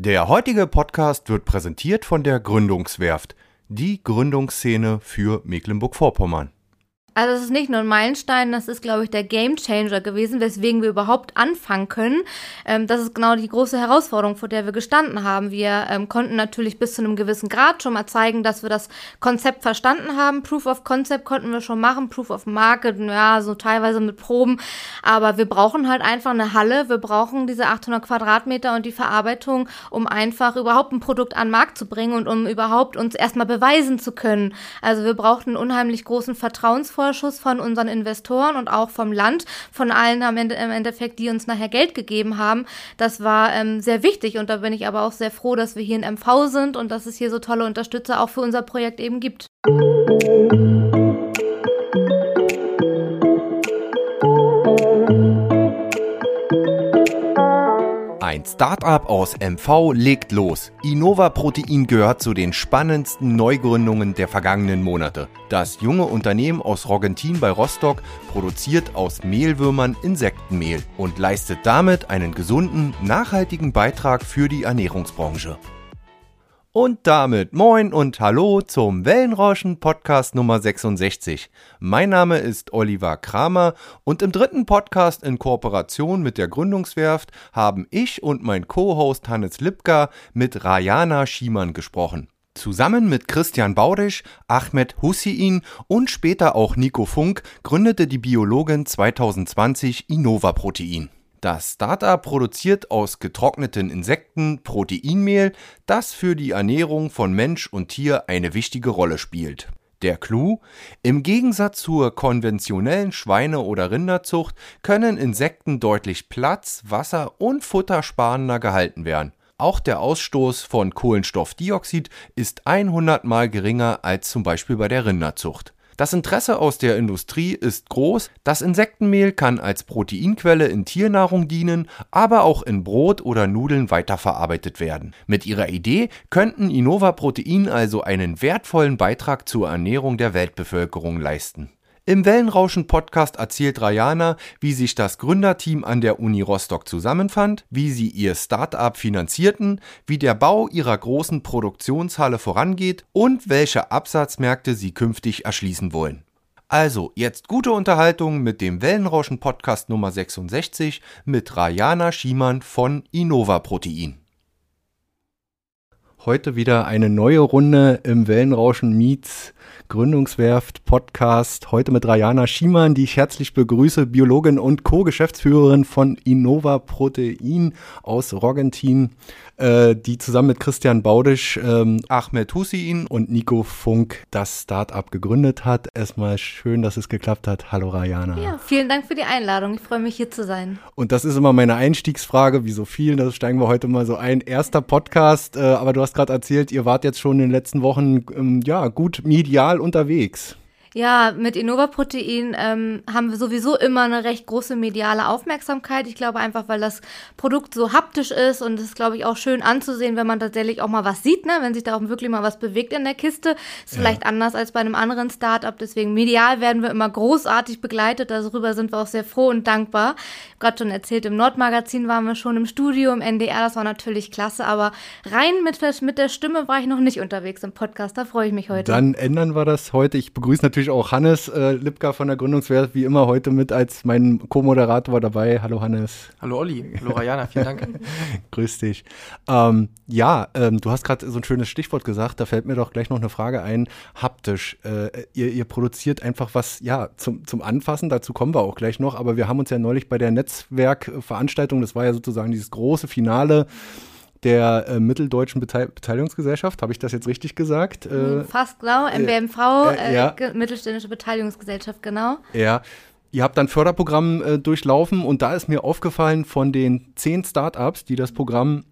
Der heutige Podcast wird präsentiert von der Gründungswerft, die Gründungsszene für Mecklenburg-Vorpommern. Also es ist nicht nur ein Meilenstein, das ist, glaube ich, der Game Changer gewesen, weswegen wir überhaupt anfangen können. Ähm, das ist genau die große Herausforderung, vor der wir gestanden haben. Wir ähm, konnten natürlich bis zu einem gewissen Grad schon mal zeigen, dass wir das Konzept verstanden haben. Proof of Concept konnten wir schon machen, Proof of Market, ja, so teilweise mit Proben. Aber wir brauchen halt einfach eine Halle, wir brauchen diese 800 Quadratmeter und die Verarbeitung, um einfach überhaupt ein Produkt an den Markt zu bringen und um überhaupt uns erstmal beweisen zu können. Also wir brauchten einen unheimlich großen Vertrauensvorschuss Vorschuss von unseren Investoren und auch vom Land, von allen am Ende, im Endeffekt, die uns nachher Geld gegeben haben. Das war ähm, sehr wichtig und da bin ich aber auch sehr froh, dass wir hier in MV sind und dass es hier so tolle Unterstützer auch für unser Projekt eben gibt. Ein Startup aus MV legt los. Innova Protein gehört zu den spannendsten Neugründungen der vergangenen Monate. Das junge Unternehmen aus Roggentin bei Rostock produziert aus Mehlwürmern Insektenmehl und leistet damit einen gesunden, nachhaltigen Beitrag für die Ernährungsbranche. Und damit moin und hallo zum Wellenrauschen Podcast Nummer 66. Mein Name ist Oliver Kramer und im dritten Podcast in Kooperation mit der Gründungswerft haben ich und mein Co-Host Hannes Lipka mit Rajana Schiemann gesprochen. Zusammen mit Christian Baudisch, Ahmed Hussein und später auch Nico Funk gründete die Biologin 2020 Innova Protein. Das Startup produziert aus getrockneten Insekten Proteinmehl, das für die Ernährung von Mensch und Tier eine wichtige Rolle spielt. Der Clou? Im Gegensatz zur konventionellen Schweine- oder Rinderzucht können Insekten deutlich Platz, Wasser und Futter sparender gehalten werden. Auch der Ausstoß von Kohlenstoffdioxid ist 100 mal geringer als zum Beispiel bei der Rinderzucht. Das Interesse aus der Industrie ist groß, das Insektenmehl kann als Proteinquelle in Tiernahrung dienen, aber auch in Brot oder Nudeln weiterverarbeitet werden. Mit ihrer Idee könnten Innova Protein also einen wertvollen Beitrag zur Ernährung der Weltbevölkerung leisten. Im Wellenrauschen-Podcast erzählt Rajana, wie sich das Gründerteam an der Uni Rostock zusammenfand, wie sie ihr Start-up finanzierten, wie der Bau ihrer großen Produktionshalle vorangeht und welche Absatzmärkte sie künftig erschließen wollen. Also, jetzt gute Unterhaltung mit dem Wellenrauschen-Podcast Nummer 66 mit Rajana Schiemann von Innova Protein. Heute wieder eine neue Runde im Wellenrauschen Meets Gründungswerft Podcast. Heute mit Rajana Schiemann, die ich herzlich begrüße, Biologin und Co-Geschäftsführerin von Innova Protein aus Roggentin äh, die zusammen mit Christian Baudisch, ähm, Ahmed Hussein und Nico Funk das Startup gegründet hat. Erstmal schön, dass es geklappt hat. Hallo Rayana. Ja, vielen Dank für die Einladung. Ich freue mich hier zu sein. Und das ist immer meine Einstiegsfrage, wie so vielen. Da steigen wir heute mal so ein. Erster Podcast, äh, aber du hast gerade erzählt, ihr wart jetzt schon in den letzten Wochen ähm, ja gut medial unterwegs. Ja, mit Innova Protein ähm, haben wir sowieso immer eine recht große mediale Aufmerksamkeit. Ich glaube einfach, weil das Produkt so haptisch ist und es ist, glaube ich, auch schön anzusehen, wenn man tatsächlich auch mal was sieht, ne? wenn sich da auch wirklich mal was bewegt in der Kiste. Ist ja. vielleicht anders als bei einem anderen Startup. Deswegen medial werden wir immer großartig begleitet. Darüber sind wir auch sehr froh und dankbar. Ich gerade schon erzählt, im Nordmagazin waren wir schon im Studio, im NDR, das war natürlich klasse, aber rein mit, mit der Stimme war ich noch nicht unterwegs im Podcast. Da freue ich mich heute. Dann ändern wir das heute. Ich begrüße natürlich natürlich auch Hannes äh, Lipka von der Gründungswehr, wie immer heute mit als mein Co-Moderator dabei. Hallo Hannes. Hallo Olli. Hallo Rajana, vielen Dank. Grüß dich. Ähm, ja, ähm, du hast gerade so ein schönes Stichwort gesagt, da fällt mir doch gleich noch eine Frage ein. Haptisch. Äh, ihr, ihr, produziert einfach was, ja, zum, zum Anfassen, dazu kommen wir auch gleich noch, aber wir haben uns ja neulich bei der Netzwerkveranstaltung, das war ja sozusagen dieses große Finale, der äh, Mitteldeutschen Beteil Beteiligungsgesellschaft. Habe ich das jetzt richtig gesagt? Äh, mhm, Fast genau, MBMV, äh, ja. Mittelständische Beteiligungsgesellschaft, genau. Ja. Ihr habt dann Förderprogramm äh, durchlaufen und da ist mir aufgefallen, von den zehn Startups, die das Programm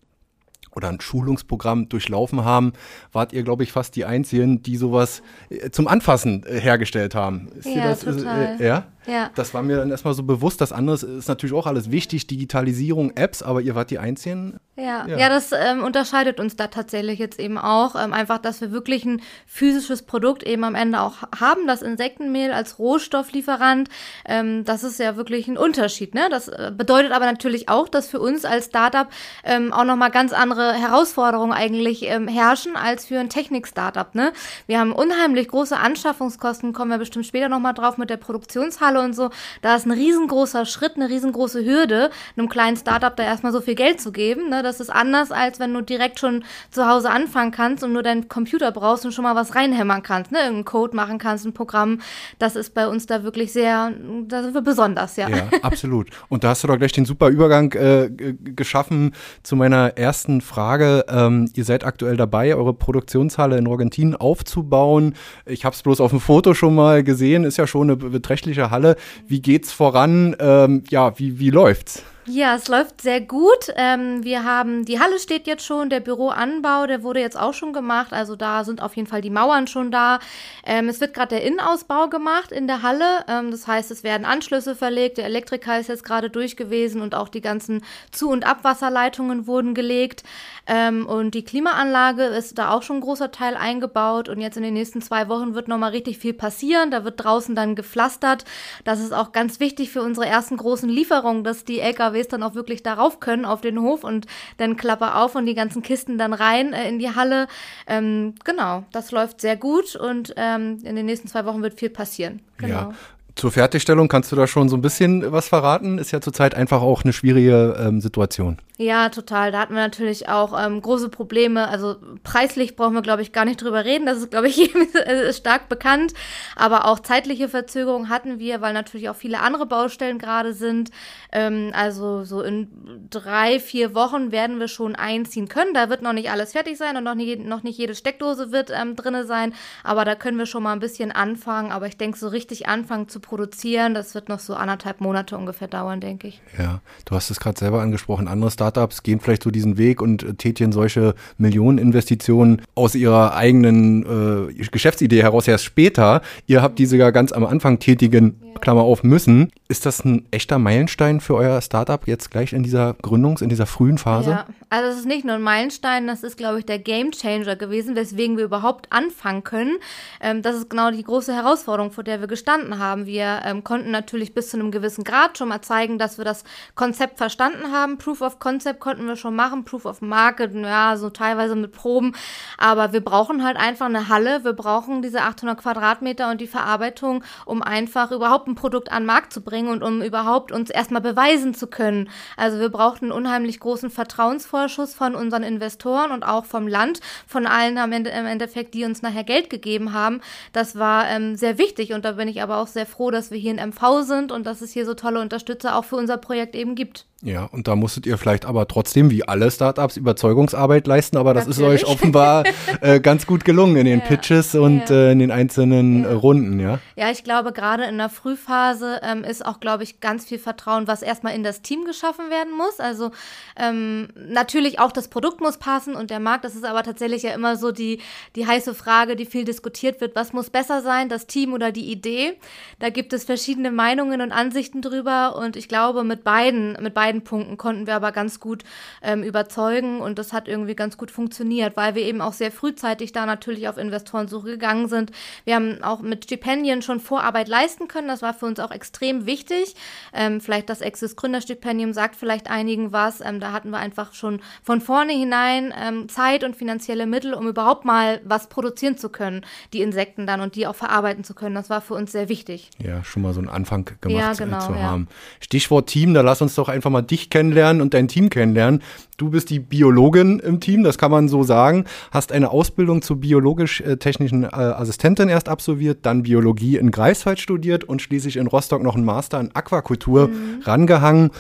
oder ein Schulungsprogramm durchlaufen haben, wart ihr, glaube ich, fast die Einzigen, die sowas äh, zum Anfassen äh, hergestellt haben. Ist ja, das, total. ja? Ja. Das war mir dann erstmal so bewusst. Das andere ist natürlich auch alles wichtig, Digitalisierung, Apps, aber ihr wart die Einzigen. Ja, ja. ja das ähm, unterscheidet uns da tatsächlich jetzt eben auch. Ähm, einfach, dass wir wirklich ein physisches Produkt eben am Ende auch haben, das Insektenmehl als Rohstofflieferant. Ähm, das ist ja wirklich ein Unterschied. Ne? Das äh, bedeutet aber natürlich auch, dass für uns als Startup ähm, auch nochmal ganz andere Herausforderungen eigentlich ähm, herrschen als für ein Technik-Startup. Ne? Wir haben unheimlich große Anschaffungskosten, kommen wir bestimmt später nochmal drauf mit der Produktionshalle und so. Da ist ein riesengroßer Schritt, eine riesengroße Hürde, einem kleinen Startup da erstmal so viel Geld zu geben. Ne? Das ist anders, als wenn du direkt schon zu Hause anfangen kannst und nur deinen Computer brauchst und schon mal was reinhämmern kannst, ne? Irgendeinen Code machen kannst, ein Programm. Das ist bei uns da wirklich sehr, da sind wir besonders, ja. Ja, absolut. Und da hast du doch gleich den super Übergang äh, geschaffen zu meiner ersten Frage. Ähm, ihr seid aktuell dabei, eure Produktionshalle in Rogentin aufzubauen. Ich habe es bloß auf dem Foto schon mal gesehen, ist ja schon eine beträchtliche Halle. Wie geht's voran? Ähm, ja, wie, wie läuft's? Ja, es läuft sehr gut. Ähm, wir haben, die Halle steht jetzt schon, der Büroanbau, der wurde jetzt auch schon gemacht. Also da sind auf jeden Fall die Mauern schon da. Ähm, es wird gerade der Innenausbau gemacht in der Halle. Ähm, das heißt, es werden Anschlüsse verlegt. Der Elektriker ist jetzt gerade durch gewesen und auch die ganzen Zu- und Abwasserleitungen wurden gelegt. Ähm, und die Klimaanlage ist da auch schon ein großer Teil eingebaut. Und jetzt in den nächsten zwei Wochen wird nochmal richtig viel passieren. Da wird draußen dann gepflastert. Das ist auch ganz wichtig für unsere ersten großen Lieferungen, dass die LKW LKWs dann auch wirklich darauf können, auf den Hof und dann Klappe auf und die ganzen Kisten dann rein äh, in die Halle. Ähm, genau, das läuft sehr gut und ähm, in den nächsten zwei Wochen wird viel passieren. Genau. Ja. Zur Fertigstellung kannst du da schon so ein bisschen was verraten? Ist ja zurzeit einfach auch eine schwierige ähm, Situation. Ja, total. Da hatten wir natürlich auch ähm, große Probleme. Also preislich brauchen wir, glaube ich, gar nicht drüber reden. Das ist, glaube ich, stark bekannt. Aber auch zeitliche Verzögerungen hatten wir, weil natürlich auch viele andere Baustellen gerade sind. Ähm, also so in drei, vier Wochen werden wir schon einziehen können. Da wird noch nicht alles fertig sein und noch nicht, noch nicht jede Steckdose wird ähm, drinne sein. Aber da können wir schon mal ein bisschen anfangen. Aber ich denke, so richtig anfangen zu produzieren, das wird noch so anderthalb Monate ungefähr dauern, denke ich. Ja, du hast es gerade selber angesprochen. Andere Startups gehen vielleicht so diesen Weg und äh, tätigen solche Millioneninvestitionen aus ihrer eigenen äh, Geschäftsidee heraus erst später. Ihr habt diese ja ganz am Anfang tätigen, ja. Klammer auf, müssen. Ist das ein echter Meilenstein für euer Startup jetzt gleich in dieser Gründungs-, in dieser frühen Phase? Ja, also es ist nicht nur ein Meilenstein, das ist, glaube ich, der Game Changer gewesen, weswegen wir überhaupt anfangen können. Ähm, das ist genau die große Herausforderung, vor der wir gestanden haben. Wir ähm, konnten natürlich bis zu einem gewissen Grad schon mal zeigen, dass wir das Konzept verstanden haben. Proof of Concept konnten wir schon machen, Proof of Market, ja, so teilweise mit Proben. Aber wir brauchen halt einfach eine Halle, wir brauchen diese 800 Quadratmeter und die Verarbeitung, um einfach überhaupt ein Produkt an den Markt zu bringen und um überhaupt uns erstmal beweisen zu können. Also wir brauchten einen unheimlich großen Vertrauensvorschuss von unseren Investoren und auch vom Land, von allen am Ende, im Endeffekt, die uns nachher Geld gegeben haben. Das war ähm, sehr wichtig und da bin ich aber auch sehr froh, dass wir hier in MV sind und dass es hier so tolle Unterstützer auch für unser Projekt eben gibt. Ja, und da musstet ihr vielleicht aber trotzdem, wie alle Startups, Überzeugungsarbeit leisten, aber das Natürlich. ist euch offenbar äh, ganz gut gelungen in den ja. Pitches und ja. äh, in den einzelnen ja. Runden, ja? Ja, ich glaube, gerade in der Frühphase ähm, ist auch, glaube ich, ganz viel Vertrauen, was erstmal in das Team geschaffen werden muss. Also ähm, natürlich auch das Produkt muss passen und der Markt, das ist aber tatsächlich ja immer so die, die heiße Frage, die viel diskutiert wird, was muss besser sein, das Team oder die Idee? Da gibt es verschiedene Meinungen und Ansichten drüber und ich glaube, mit beiden, mit beiden beiden Punkten konnten wir aber ganz gut ähm, überzeugen und das hat irgendwie ganz gut funktioniert, weil wir eben auch sehr frühzeitig da natürlich auf Investorensuche gegangen sind. Wir haben auch mit Stipendien schon Vorarbeit leisten können. Das war für uns auch extrem wichtig. Ähm, vielleicht das Exis Gründerstipendium sagt vielleicht einigen was. Ähm, da hatten wir einfach schon von vornherein ähm, Zeit und finanzielle Mittel, um überhaupt mal was produzieren zu können, die Insekten dann und die auch verarbeiten zu können. Das war für uns sehr wichtig. Ja, schon mal so einen Anfang gemacht ja, genau, zu haben. Stichwort Team, da lass uns doch einfach mal mal dich kennenlernen und dein Team kennenlernen. Du bist die Biologin im Team, das kann man so sagen. Hast eine Ausbildung zur biologisch-technischen äh, Assistentin erst absolviert, dann Biologie in Greifswald studiert und schließlich in Rostock noch einen Master in Aquakultur mhm. rangehangen.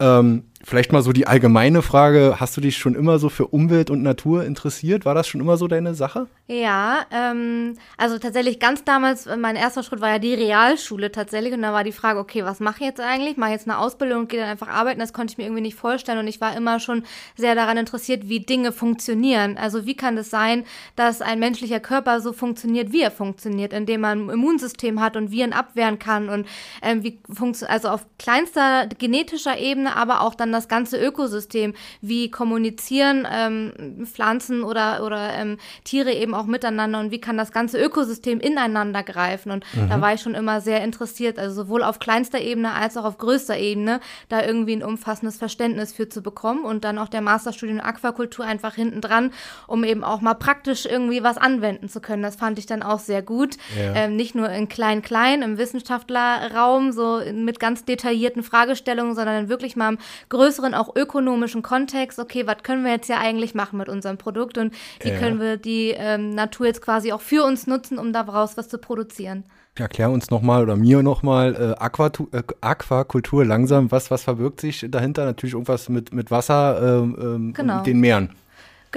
Ähm, Vielleicht mal so die allgemeine Frage, hast du dich schon immer so für Umwelt und Natur interessiert? War das schon immer so deine Sache? Ja, ähm, also tatsächlich ganz damals, mein erster Schritt war ja die Realschule tatsächlich und da war die Frage, okay, was mache ich jetzt eigentlich? Mache jetzt eine Ausbildung und gehe dann einfach arbeiten? Das konnte ich mir irgendwie nicht vorstellen und ich war immer schon sehr daran interessiert, wie Dinge funktionieren. Also wie kann es sein, dass ein menschlicher Körper so funktioniert, wie er funktioniert, indem man ein Immunsystem hat und Viren abwehren kann und ähm, wie funktioniert, also auf kleinster genetischer Ebene, aber auch dann das ganze Ökosystem, wie kommunizieren ähm, Pflanzen oder, oder ähm, Tiere eben auch miteinander und wie kann das ganze Ökosystem ineinander greifen. Und mhm. da war ich schon immer sehr interessiert, also sowohl auf kleinster Ebene als auch auf größter Ebene, da irgendwie ein umfassendes Verständnis für zu bekommen und dann auch der Masterstudium Aquakultur einfach hinten dran, um eben auch mal praktisch irgendwie was anwenden zu können. Das fand ich dann auch sehr gut. Ja. Ähm, nicht nur in klein-klein im Wissenschaftlerraum, so mit ganz detaillierten Fragestellungen, sondern wirklich mal im größeren, auch ökonomischen Kontext, okay, was können wir jetzt ja eigentlich machen mit unserem Produkt und wie ja. können wir die ähm, Natur jetzt quasi auch für uns nutzen, um daraus was zu produzieren. Erklär uns nochmal oder mir nochmal äh, Aquatu äh, Aquakultur langsam. Was, was verbirgt sich dahinter? Natürlich irgendwas mit, mit Wasser, ähm, ähm genau. den Meeren.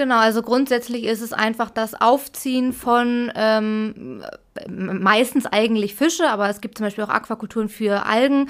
Genau, also grundsätzlich ist es einfach das Aufziehen von ähm, meistens eigentlich Fische, aber es gibt zum Beispiel auch Aquakulturen für Algen.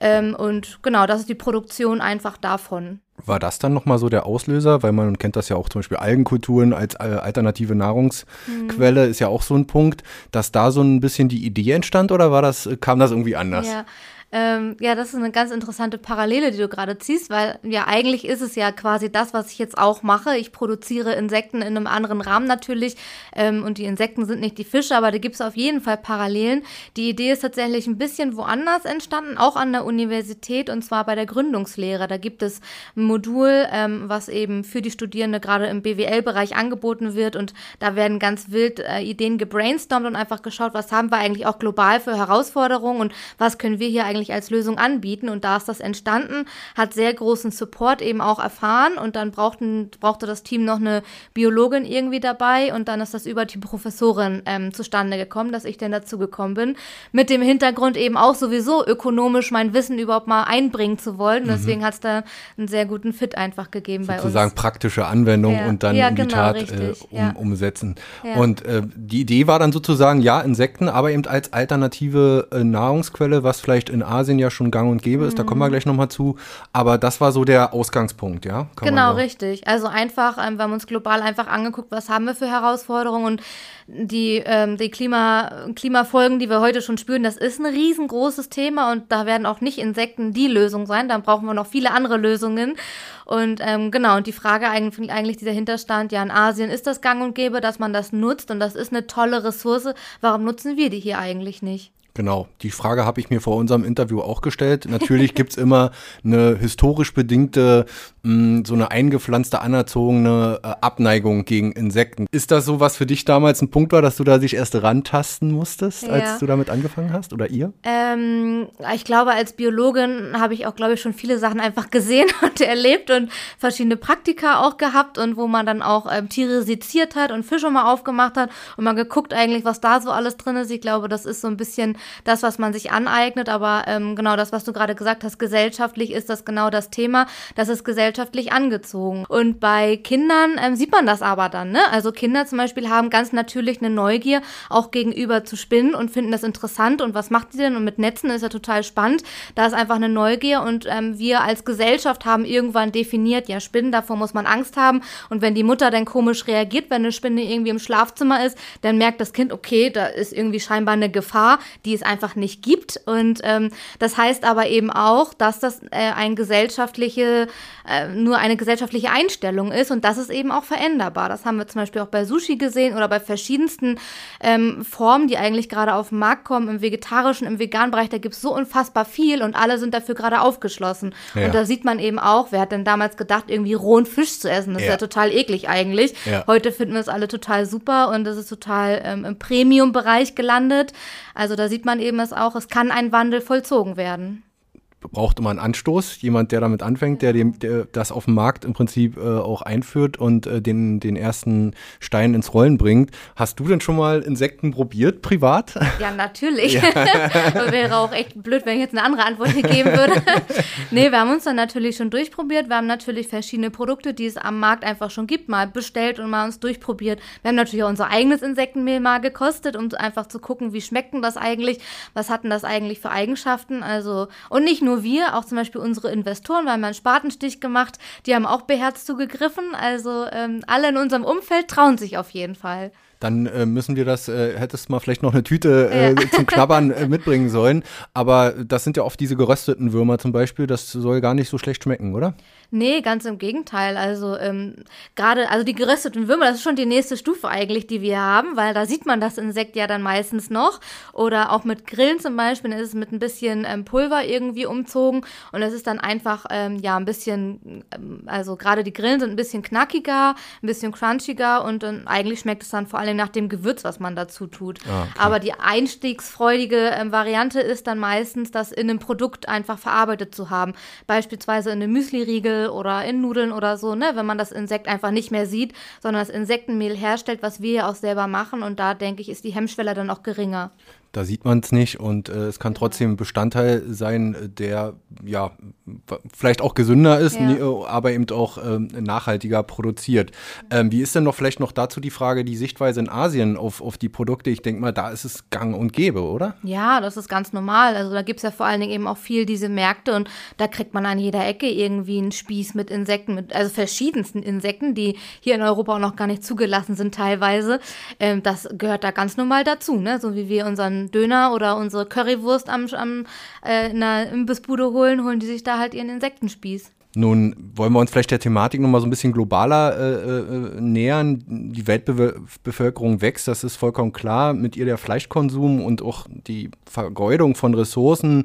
Ähm, und genau, das ist die Produktion einfach davon. War das dann nochmal so der Auslöser? Weil man kennt das ja auch zum Beispiel Algenkulturen als äh, alternative Nahrungsquelle, mhm. ist ja auch so ein Punkt, dass da so ein bisschen die Idee entstand oder war das, kam das irgendwie anders? Ja. Ähm, ja, das ist eine ganz interessante Parallele, die du gerade ziehst, weil ja eigentlich ist es ja quasi das, was ich jetzt auch mache. Ich produziere Insekten in einem anderen Rahmen natürlich ähm, und die Insekten sind nicht die Fische, aber da gibt es auf jeden Fall Parallelen. Die Idee ist tatsächlich ein bisschen woanders entstanden, auch an der Universität und zwar bei der Gründungslehre. Da gibt es ein Modul, ähm, was eben für die Studierende gerade im BWL-Bereich angeboten wird und da werden ganz wild äh, Ideen gebrainstormt und einfach geschaut, was haben wir eigentlich auch global für Herausforderungen und was können wir hier eigentlich eigentlich als Lösung anbieten. Und da ist das entstanden, hat sehr großen Support eben auch erfahren und dann brauchten, brauchte das Team noch eine Biologin irgendwie dabei und dann ist das über die Professorin ähm, zustande gekommen, dass ich denn dazu gekommen bin. Mit dem Hintergrund eben auch sowieso ökonomisch mein Wissen überhaupt mal einbringen zu wollen. Mhm. Deswegen hat es da einen sehr guten Fit einfach gegeben Sozusagen bei uns. Sozusagen praktische Anwendung ja. und dann ja, in die genau, Tat äh, um, ja. umsetzen. Und äh, die Idee war dann sozusagen, ja, Insekten, aber eben als alternative äh, Nahrungsquelle, was vielleicht in Asien ja schon gang und gäbe ist, da kommen wir mhm. gleich nochmal zu. Aber das war so der Ausgangspunkt, ja? Kann genau, richtig. Also einfach, ähm, wir haben uns global einfach angeguckt, was haben wir für Herausforderungen und die, ähm, die Klima, Klimafolgen, die wir heute schon spüren, das ist ein riesengroßes Thema und da werden auch nicht Insekten die Lösung sein. Dann brauchen wir noch viele andere Lösungen. Und ähm, genau, und die Frage eigentlich, eigentlich, die dahinter stand, ja, in Asien ist das gang und gäbe, dass man das nutzt und das ist eine tolle Ressource. Warum nutzen wir die hier eigentlich nicht? Genau, die Frage habe ich mir vor unserem Interview auch gestellt. Natürlich gibt's immer eine historisch bedingte, mh, mm, so eine eingepflanzte, anerzogene äh, Abneigung gegen Insekten. Ist das so, was für dich damals ein Punkt war, dass du da dich erst rantasten musstest, ja. als du damit angefangen hast oder ihr? Ähm, ich glaube, als Biologin habe ich auch, glaube ich, schon viele Sachen einfach gesehen und erlebt und verschiedene Praktika auch gehabt und wo man dann auch ähm, Tiere seziert hat und Fische mal aufgemacht hat und mal geguckt eigentlich, was da so alles drin ist. Ich glaube, das ist so ein bisschen das, was man sich aneignet, aber ähm, genau das, was du gerade gesagt hast, gesellschaftlich ist das genau das Thema, das ist gesellschaftlich angezogen. Und bei Kindern ähm, sieht man das aber dann, ne? Also Kinder zum Beispiel haben ganz natürlich eine Neugier, auch gegenüber zu spinnen und finden das interessant und was macht die denn? Und mit Netzen ist ja total spannend. Da ist einfach eine Neugier und ähm, wir als Gesellschaft haben irgendwann definiert, ja, Spinnen, davor muss man Angst haben. Und wenn die Mutter dann komisch reagiert, wenn eine Spinne irgendwie im Schlafzimmer ist, dann merkt das Kind, okay, da ist irgendwie scheinbar eine Gefahr, die es einfach nicht gibt. Und ähm, das heißt aber eben auch, dass das äh, ein gesellschaftliche, äh, nur eine gesellschaftliche Einstellung ist und das ist eben auch veränderbar. Das haben wir zum Beispiel auch bei Sushi gesehen oder bei verschiedensten ähm, Formen, die eigentlich gerade auf den Markt kommen, im vegetarischen, im veganen Bereich, da gibt es so unfassbar viel und alle sind dafür gerade aufgeschlossen. Ja. Und da sieht man eben auch, wer hat denn damals gedacht, irgendwie rohen Fisch zu essen? Das ja. ist ja total eklig eigentlich. Ja. Heute finden wir es alle total super und das ist total ähm, im Premium-Bereich gelandet. Also da sieht man eben es auch, es kann ein Wandel vollzogen werden. Braucht immer einen Anstoß, jemand, der damit anfängt, der, dem, der das auf dem Markt im Prinzip äh, auch einführt und äh, den, den ersten Stein ins Rollen bringt. Hast du denn schon mal Insekten probiert, privat? Ja, natürlich. Ja. Wäre auch echt blöd, wenn ich jetzt eine andere Antwort hier geben würde. nee, wir haben uns dann natürlich schon durchprobiert. Wir haben natürlich verschiedene Produkte, die es am Markt einfach schon gibt, mal bestellt und mal uns durchprobiert. Wir haben natürlich auch unser eigenes Insektenmehl mal gekostet, um einfach zu gucken, wie schmeckt denn das eigentlich, was hatten das eigentlich für Eigenschaften. Also, und nicht nur nur wir, auch zum Beispiel unsere Investoren, wir haben einen Spatenstich gemacht, die haben auch beherzt zugegriffen. Also ähm, alle in unserem Umfeld trauen sich auf jeden Fall dann äh, müssen wir das, äh, hättest mal vielleicht noch eine Tüte äh, ja. zum Knabbern äh, mitbringen sollen. Aber das sind ja oft diese gerösteten Würmer zum Beispiel, das soll gar nicht so schlecht schmecken, oder? Nee, ganz im Gegenteil. Also ähm, gerade, also die gerösteten Würmer, das ist schon die nächste Stufe eigentlich, die wir haben, weil da sieht man das Insekt ja dann meistens noch. Oder auch mit Grillen zum Beispiel, dann ist es mit ein bisschen ähm, Pulver irgendwie umzogen und es ist dann einfach, ähm, ja, ein bisschen, ähm, also gerade die Grillen sind ein bisschen knackiger, ein bisschen crunchiger und dann eigentlich schmeckt es dann vor allem allem nach dem Gewürz, was man dazu tut. Ah, okay. Aber die einstiegsfreudige ähm, Variante ist dann meistens, das in einem Produkt einfach verarbeitet zu haben. Beispielsweise in einem Müsli-Riegel oder in Nudeln oder so, ne? wenn man das Insekt einfach nicht mehr sieht, sondern das Insektenmehl herstellt, was wir ja auch selber machen. Und da denke ich, ist die Hemmschwelle dann auch geringer da sieht man es nicht und äh, es kann trotzdem Bestandteil sein, der ja vielleicht auch gesünder ist, ja. Äh, aber eben auch ähm, nachhaltiger produziert. Ähm, wie ist denn noch vielleicht noch dazu die Frage, die Sichtweise in Asien auf, auf die Produkte? Ich denke mal, da ist es gang und gäbe, oder? Ja, das ist ganz normal. Also da gibt es ja vor allen Dingen eben auch viel diese Märkte und da kriegt man an jeder Ecke irgendwie einen Spieß mit Insekten, mit, also verschiedensten Insekten, die hier in Europa auch noch gar nicht zugelassen sind teilweise. Ähm, das gehört da ganz normal dazu, ne? so wie wir unseren Döner oder unsere Currywurst am, am äh, in einer Imbissbude holen, holen die sich da halt ihren Insektenspieß. Nun wollen wir uns vielleicht der Thematik nochmal so ein bisschen globaler äh, äh, nähern. Die Weltbevölkerung wächst, das ist vollkommen klar. Mit ihr der Fleischkonsum und auch die Vergeudung von Ressourcen.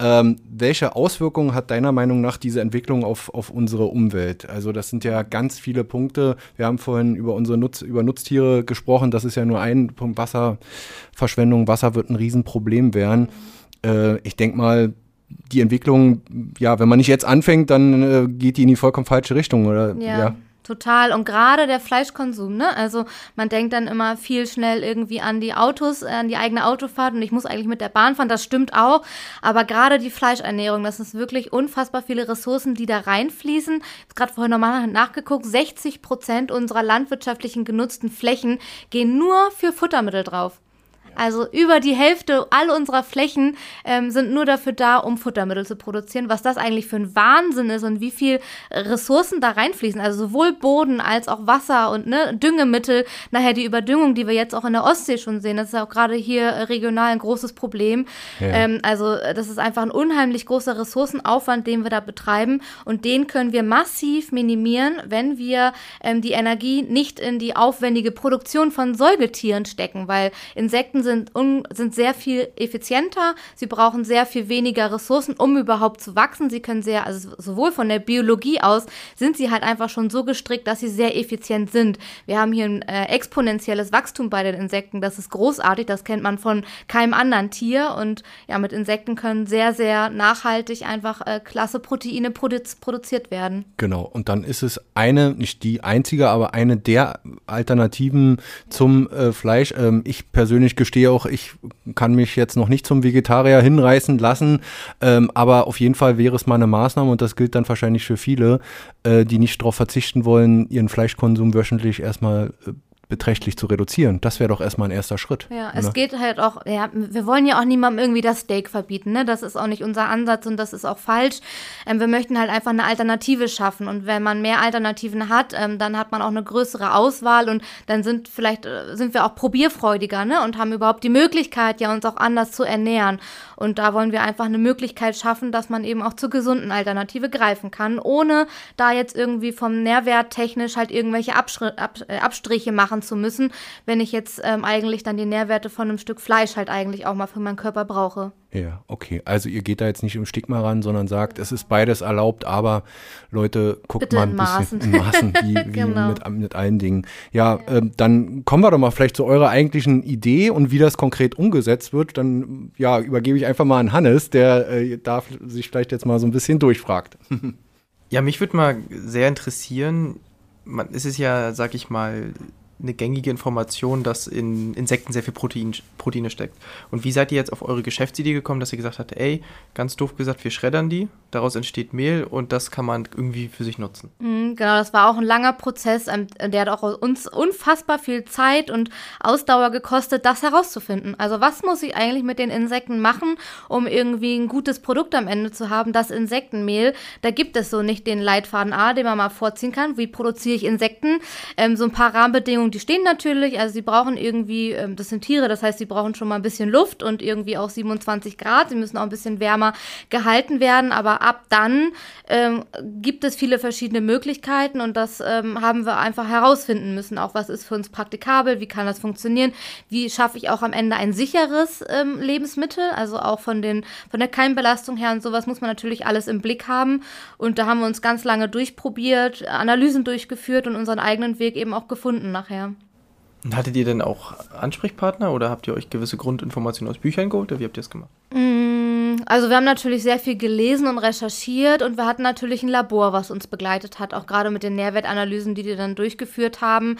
Ähm, welche Auswirkungen hat deiner Meinung nach diese Entwicklung auf, auf unsere Umwelt? Also das sind ja ganz viele Punkte. Wir haben vorhin über unsere Nutz, über Nutztiere gesprochen. Das ist ja nur ein Punkt. Wasserverschwendung, Wasser wird ein Riesenproblem werden. Äh, ich denke mal, die Entwicklung, ja, wenn man nicht jetzt anfängt, dann äh, geht die in die vollkommen falsche Richtung, oder? ja. ja. Total. Und gerade der Fleischkonsum, ne? Also man denkt dann immer viel schnell irgendwie an die Autos, äh, an die eigene Autofahrt und ich muss eigentlich mit der Bahn fahren. Das stimmt auch. Aber gerade die Fleischernährung, das ist wirklich unfassbar viele Ressourcen, die da reinfließen. Ich gerade vorhin nochmal nachgeguckt. 60 Prozent unserer landwirtschaftlichen genutzten Flächen gehen nur für Futtermittel drauf. Also über die Hälfte all unserer Flächen ähm, sind nur dafür da, um Futtermittel zu produzieren. Was das eigentlich für ein Wahnsinn ist und wie viel Ressourcen da reinfließen. Also sowohl Boden als auch Wasser und ne, Düngemittel. Nachher die Überdüngung, die wir jetzt auch in der Ostsee schon sehen. Das ist ja auch gerade hier regional ein großes Problem. Ja. Ähm, also das ist einfach ein unheimlich großer Ressourcenaufwand, den wir da betreiben. Und den können wir massiv minimieren, wenn wir ähm, die Energie nicht in die aufwendige Produktion von Säugetieren stecken. Weil Insekten sind, un, sind sehr viel effizienter, sie brauchen sehr viel weniger Ressourcen, um überhaupt zu wachsen. Sie können sehr, also sowohl von der Biologie aus, sind sie halt einfach schon so gestrickt, dass sie sehr effizient sind. Wir haben hier ein äh, exponentielles Wachstum bei den Insekten, das ist großartig, das kennt man von keinem anderen Tier und ja, mit Insekten können sehr, sehr nachhaltig einfach äh, klasse Proteine produ produziert werden. Genau, und dann ist es eine, nicht die einzige, aber eine der Alternativen zum äh, Fleisch. Ähm, ich persönlich gestehe auch, ich kann mich jetzt noch nicht zum Vegetarier hinreißen lassen, ähm, aber auf jeden Fall wäre es mal eine Maßnahme und das gilt dann wahrscheinlich für viele, äh, die nicht darauf verzichten wollen, ihren Fleischkonsum wöchentlich erstmal äh, beträchtlich zu reduzieren. Das wäre doch erstmal ein erster Schritt. Ja, es ne? geht halt auch, ja, wir wollen ja auch niemandem irgendwie das Steak verbieten, ne? Das ist auch nicht unser Ansatz und das ist auch falsch. Ähm, wir möchten halt einfach eine Alternative schaffen und wenn man mehr Alternativen hat, ähm, dann hat man auch eine größere Auswahl und dann sind vielleicht, äh, sind wir auch probierfreudiger, ne? Und haben überhaupt die Möglichkeit, ja, uns auch anders zu ernähren. Und da wollen wir einfach eine Möglichkeit schaffen, dass man eben auch zur gesunden Alternative greifen kann, ohne da jetzt irgendwie vom Nährwert technisch halt irgendwelche Abstr Ab äh, Abstriche machen zu müssen, wenn ich jetzt ähm, eigentlich dann die Nährwerte von einem Stück Fleisch halt eigentlich auch mal für meinen Körper brauche. Ja, okay. Also ihr geht da jetzt nicht im Stigma ran, sondern sagt, es ist beides erlaubt, aber Leute, guckt Bitte mal ein in bisschen Maßen. in Maßen, wie, wie Genau. mit, mit allen Dingen. Ja, ähm, dann kommen wir doch mal vielleicht zu eurer eigentlichen Idee und wie das konkret umgesetzt wird. Dann ja, übergebe ich einfach mal an Hannes, der äh, darf sich vielleicht jetzt mal so ein bisschen durchfragt. Ja, mich würde mal sehr interessieren, man, es ist ja, sag ich mal, eine gängige Information, dass in Insekten sehr viel Protein, Proteine steckt. Und wie seid ihr jetzt auf eure Geschäftsidee gekommen, dass ihr gesagt habt, ey, ganz doof gesagt, wir schreddern die, daraus entsteht Mehl und das kann man irgendwie für sich nutzen? Mhm, Genau, das war auch ein langer Prozess, ähm, der hat auch uns unfassbar viel Zeit und Ausdauer gekostet, das herauszufinden. Also was muss ich eigentlich mit den Insekten machen, um irgendwie ein gutes Produkt am Ende zu haben? Das Insektenmehl, da gibt es so nicht den Leitfaden A, den man mal vorziehen kann. Wie produziere ich Insekten? Ähm, so ein paar Rahmenbedingungen, die stehen natürlich. Also sie brauchen irgendwie, ähm, das sind Tiere, das heißt, sie brauchen schon mal ein bisschen Luft und irgendwie auch 27 Grad. Sie müssen auch ein bisschen wärmer gehalten werden, aber ab dann ähm, gibt es viele verschiedene Möglichkeiten und das ähm, haben wir einfach herausfinden müssen. Auch was ist für uns praktikabel, wie kann das funktionieren, wie schaffe ich auch am Ende ein sicheres ähm, Lebensmittel, also auch von, den, von der Keimbelastung her und sowas muss man natürlich alles im Blick haben. Und da haben wir uns ganz lange durchprobiert, Analysen durchgeführt und unseren eigenen Weg eben auch gefunden nachher. Und hattet ihr denn auch Ansprechpartner oder habt ihr euch gewisse Grundinformationen aus Büchern geholt oder wie habt ihr das gemacht? Mm, Also wir haben natürlich sehr viel gelesen und recherchiert und wir hatten natürlich ein Labor, was uns begleitet hat, auch gerade mit den Nährwertanalysen, die die dann durchgeführt haben.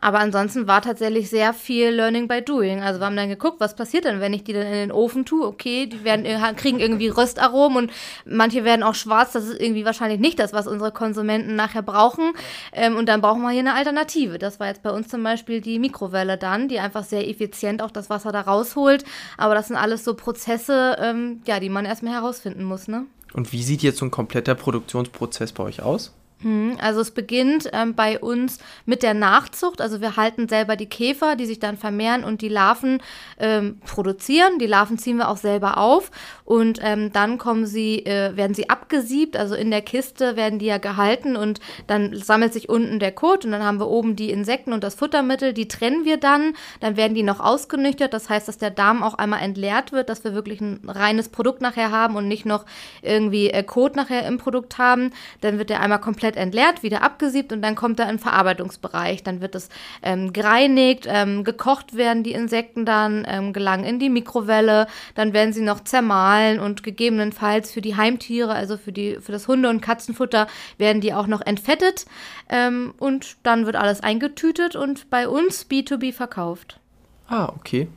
Aber ansonsten war tatsächlich sehr viel Learning by Doing. Also wir haben dann geguckt, was passiert denn, wenn ich die dann in den Ofen tue? Okay, die werden ir- kriegen irgendwie Röstaromen und manche werden auch schwarz. Das ist irgendwie wahrscheinlich nicht das, was unsere Konsumenten nachher brauchen. Ähm, und dann brauchen wir hier eine Alternative. Das war jetzt bei uns zum Beispiel die Mikrowelle dann, die einfach sehr effizient auch das Wasser da rausholt. Aber das sind alles so Prozesse, ähm, ja, die man erstmal herausfinden muss, ne? Und wie sieht jetzt so ein kompletter Produktionsprozess bei euch aus? Mhm, Also es beginnt ähm, bei uns mit der Nachzucht. Also wir halten selber die Käfer, die sich dann vermehren und die Larven ähm, produzieren. Die Larven ziehen wir auch selber auf und ähm, dann kommen sie, äh, werden sie abgesiebt. Also in der Kiste werden die ja gehalten und dann sammelt sich unten der Kot und dann haben wir oben die Insekten und das Futtermittel. Die trennen wir dann. Dann werden die noch ausgenüchtert. Das heißt, dass der Darm auch einmal entleert wird, dass wir wirklich ein reines Produkt nachher haben und nicht noch irgendwie äh, Kot nachher im Produkt haben. Dann wird der einmal komplett entleert, wieder abgesiebt und dann kommt er in den Verarbeitungsbereich. Dann wird es ähm, gereinigt, ähm, gekocht werden die Insekten dann, ähm, gelangen in die Mikrowelle, dann werden sie noch zermahlen und gegebenenfalls für die Heimtiere, also für, die, für das Hunde- und Katzenfutter, werden die auch noch entfettet ähm, und dann wird alles eingetütet und bei uns B2B verkauft. Ah, okay.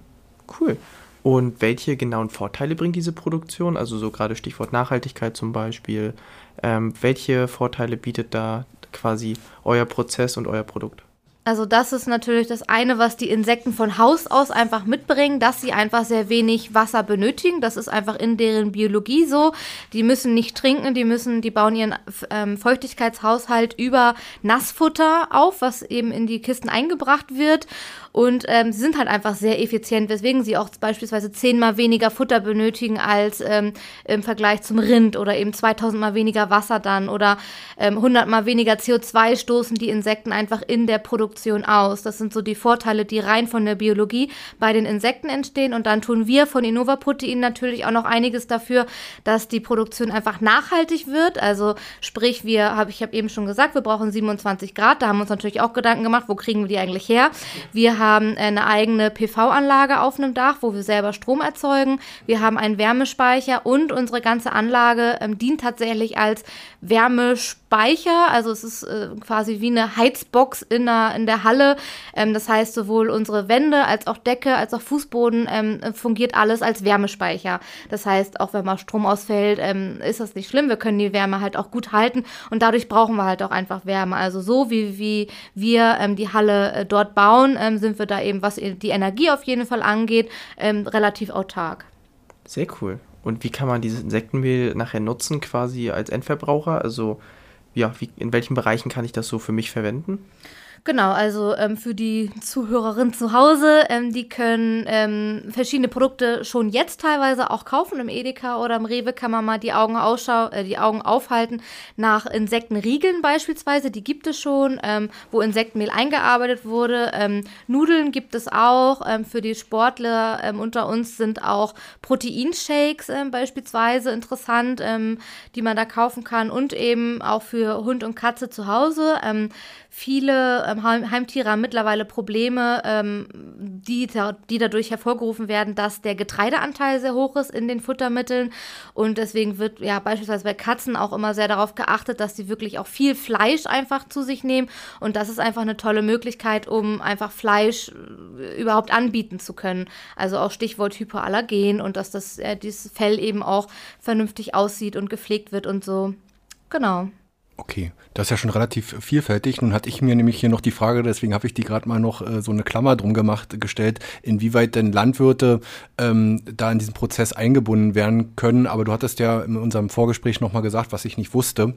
Cool. Und welche genauen Vorteile bringt diese Produktion? Also so gerade Stichwort Nachhaltigkeit zum Beispiel. Ähm, welche Vorteile bietet da quasi euer Prozess und euer Produkt? Also das ist natürlich das eine, was die Insekten von Haus aus einfach mitbringen, dass sie einfach sehr wenig Wasser benötigen. Das ist einfach in deren Biologie so. Die müssen nicht trinken, die müssen, die bauen ihren ähm, Feuchtigkeitshaushalt über Nassfutter auf, was eben in die Kisten eingebracht wird. Und ähm, sie sind halt einfach sehr effizient, weswegen sie auch beispielsweise zehnmal weniger Futter benötigen als ähm, im Vergleich zum Rind oder eben 2000 mal weniger Wasser dann oder ähm, 100 mal weniger CO2 stoßen die Insekten einfach in der Produktion aus. Das sind so die Vorteile, die rein von der Biologie bei den Insekten entstehen. Und dann tun wir von Innova Protein natürlich auch noch einiges dafür, dass die Produktion einfach nachhaltig wird. Also sprich, wir habe ich habe eben schon gesagt, wir brauchen 27 Grad. Da haben wir uns natürlich auch Gedanken gemacht, wo kriegen wir die eigentlich her? Wir haben eine eigene PV-Anlage auf einem Dach, wo wir selber Strom erzeugen. Wir haben einen Wärmespeicher und unsere ganze Anlage ähm, dient tatsächlich als Wärmespeicher. Also es ist äh, quasi wie eine Heizbox in der, in der Halle. Ähm, das heißt, sowohl unsere Wände als auch Decke als auch Fußboden ähm, fungiert alles als Wärmespeicher. Das heißt, auch wenn mal Strom ausfällt, ähm, ist das nicht schlimm. Wir können die Wärme halt auch gut halten und dadurch brauchen wir halt auch einfach Wärme. Also so wie, wie wir ähm, die Halle äh, dort bauen, ähm, sind wir da eben, was die Energie auf jeden Fall angeht, ähm, relativ autark. Sehr cool. Und wie kann man dieses Insektenmehl nachher nutzen, quasi als Endverbraucher? Also, ja, wie, in welchen Bereichen kann ich das so für mich verwenden? Genau, also ähm, für die Zuhörerinnen zu Hause, ähm, die können ähm, verschiedene Produkte schon jetzt teilweise auch kaufen. Im Edeka oder im Rewe kann man mal die Augen, äh, die Augen aufhalten nach Insektenriegeln beispielsweise. Die gibt es schon, ähm, wo Insektenmehl eingearbeitet wurde. Ähm, Nudeln gibt es auch. Ähm, für die Sportler unter uns sind auch Proteinshakes beispielsweise interessant, die man da kaufen kann. Und eben auch für Hund und Katze zu Hause. Viele ähm, Heimtiere haben mittlerweile Probleme, ähm, die, die dadurch hervorgerufen werden, dass der Getreideanteil sehr hoch ist in den Futtermitteln. Und deswegen wird ja beispielsweise bei Katzen auch immer sehr darauf geachtet, dass sie wirklich auch viel Fleisch einfach zu sich nehmen. Und das ist einfach eine tolle Möglichkeit, um einfach Fleisch äh, überhaupt anbieten zu können. Also auch Stichwort Hypoallergen und dass das äh, dieses Fell eben auch vernünftig aussieht und gepflegt wird und so. Genau. Okay, das ist ja schon relativ vielfältig. Nun hatte ich mir nämlich hier noch die Frage, deswegen habe ich die gerade mal noch äh, so eine Klammer drum gemacht, gestellt, inwieweit denn Landwirte ähm, da in diesen Prozess eingebunden werden können. Aber du hattest ja in unserem Vorgespräch nochmal gesagt, was ich nicht wusste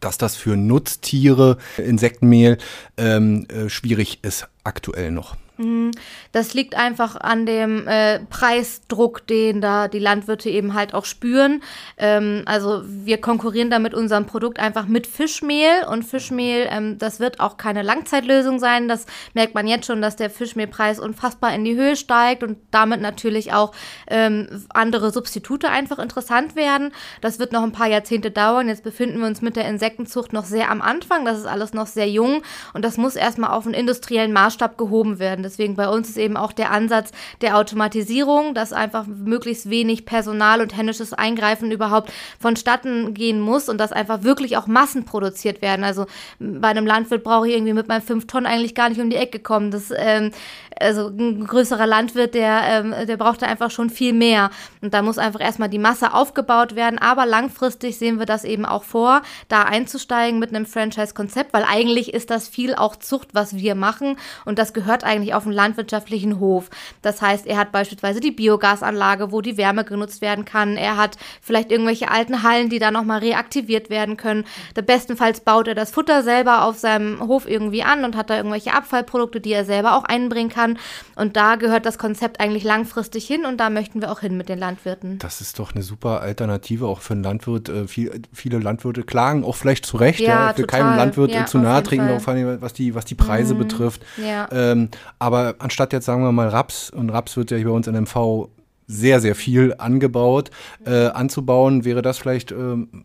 dass das für Nutztiere, Insektenmehl, ähm, äh, schwierig ist aktuell noch. Mhm. Das liegt einfach an dem äh, Preisdruck, den da die Landwirte eben halt auch spüren. Ähm, also wir konkurrieren da mit unserem Produkt einfach mit Fischmehl und Fischmehl, ähm, das wird auch keine Langzeitlösung sein. Das merkt man jetzt schon, dass der Fischmehlpreis unfassbar in die Höhe steigt und damit natürlich auch ähm, andere Substitute einfach interessant werden. Das wird noch ein paar Jahrzehnte dauern. Jetzt befinden wir uns mit der Insektenzucht noch sehr am Anfang. Das ist alles noch sehr jung und das muss erstmal auf einen industriellen Maßstab gehoben werden. Deswegen bei uns ist eben auch der Ansatz der Automatisierung, dass einfach möglichst wenig Personal und händisches Eingreifen überhaupt vonstatten gehen muss und dass einfach wirklich auch Massen produziert werden. Also bei einem Landwirt brauche ich irgendwie mit meinen fünf Tonnen eigentlich gar nicht um die Ecke kommen. Das, ähm, also ein größerer Landwirt, der, ähm, der braucht da einfach schon viel mehr. Und da muss einfach erstmal die Masse aufgebaut werden. Aber langfristig sehen wir das eben auch vor, da einzusteigen mit einem Franchise-Konzept, weil eigentlich ist das viel auch Zucht, was wir machen. Und das gehört eigentlich auf einen landwirtschaftlichen Hof. Das heißt, er hat beispielsweise die Biogasanlage, wo die Wärme genutzt werden kann. Er hat vielleicht irgendwelche alten Hallen, die da nochmal reaktiviert werden können. Bestenfalls baut er das Futter selber auf seinem Hof irgendwie an und hat da irgendwelche Abfallprodukte, die er selber auch einbringen kann. Und da gehört das Konzept eigentlich langfristig hin und da möchten wir auch hin mit den Landwirten. Das ist doch eine super Alternative auch für einen Landwirt. Äh, viel, viele Landwirte klagen auch vielleicht zu Recht, ja, ja für keinen Landwirt ja, zu nahe treten, vor allem was die, was die Preise mhm. betrifft. Ja. Ähm, aber anstatt jetzt sagen wir mal Raps, und Raps wird ja hier bei uns in MV sehr, sehr viel angebaut, äh, anzubauen, wäre das vielleicht äh,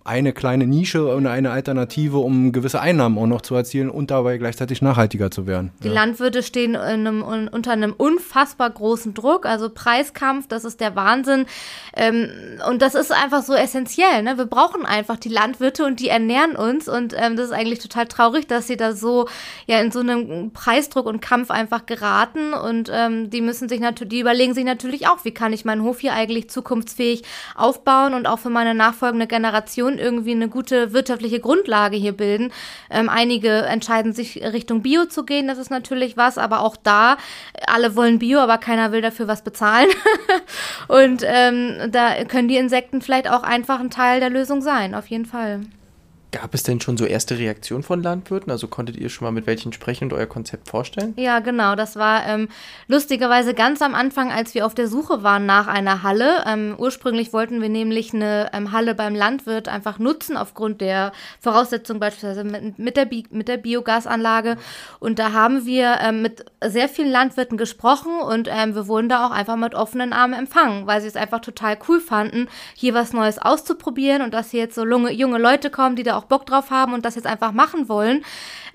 eine kleine Nische und eine Alternative, um gewisse Einnahmen auch noch zu erzielen und dabei gleichzeitig nachhaltiger zu werden. Die ja. Landwirte stehen einem, unter einem unfassbar großen Druck, also Preiskampf, das ist der Wahnsinn. Ähm, und das ist einfach so essentiell. Ne? Wir brauchen einfach die Landwirte und die ernähren uns und ähm, das ist eigentlich total traurig, dass sie da so ja in so einem Preisdruck und Kampf einfach geraten und ähm, die müssen sich natürlich, die überlegen sich natürlich auch, wie kann ich mein meinen Hof hier eigentlich zukunftsfähig aufbauen und auch für meine nachfolgende Generation irgendwie eine gute wirtschaftliche Grundlage hier bilden. Ähm, einige entscheiden sich Richtung Bio zu gehen, das ist natürlich was, aber auch da, alle wollen Bio, aber keiner will dafür was bezahlen. und ähm, da können die Insekten vielleicht auch einfach ein Teil der Lösung sein, auf jeden Fall. Gab es denn schon so erste Reaktionen von Landwirten? Also konntet ihr schon mal mit welchen sprechen und euer Konzept vorstellen? Ja, genau. Das war ähm, lustigerweise ganz am Anfang, als wir auf der Suche waren nach einer Halle. Ähm, ursprünglich wollten wir nämlich eine ähm, Halle beim Landwirt einfach nutzen, aufgrund der Voraussetzungen beispielsweise mit, mit, der, Bi mit der Biogasanlage. Und da haben wir ähm, mit sehr vielen Landwirten gesprochen und ähm, wir wurden da auch einfach mit offenen Armen empfangen, weil sie es einfach total cool fanden, hier was Neues auszuprobieren und dass hier jetzt so junge, junge Leute kommen, die da auch Bock drauf haben und das jetzt einfach machen wollen.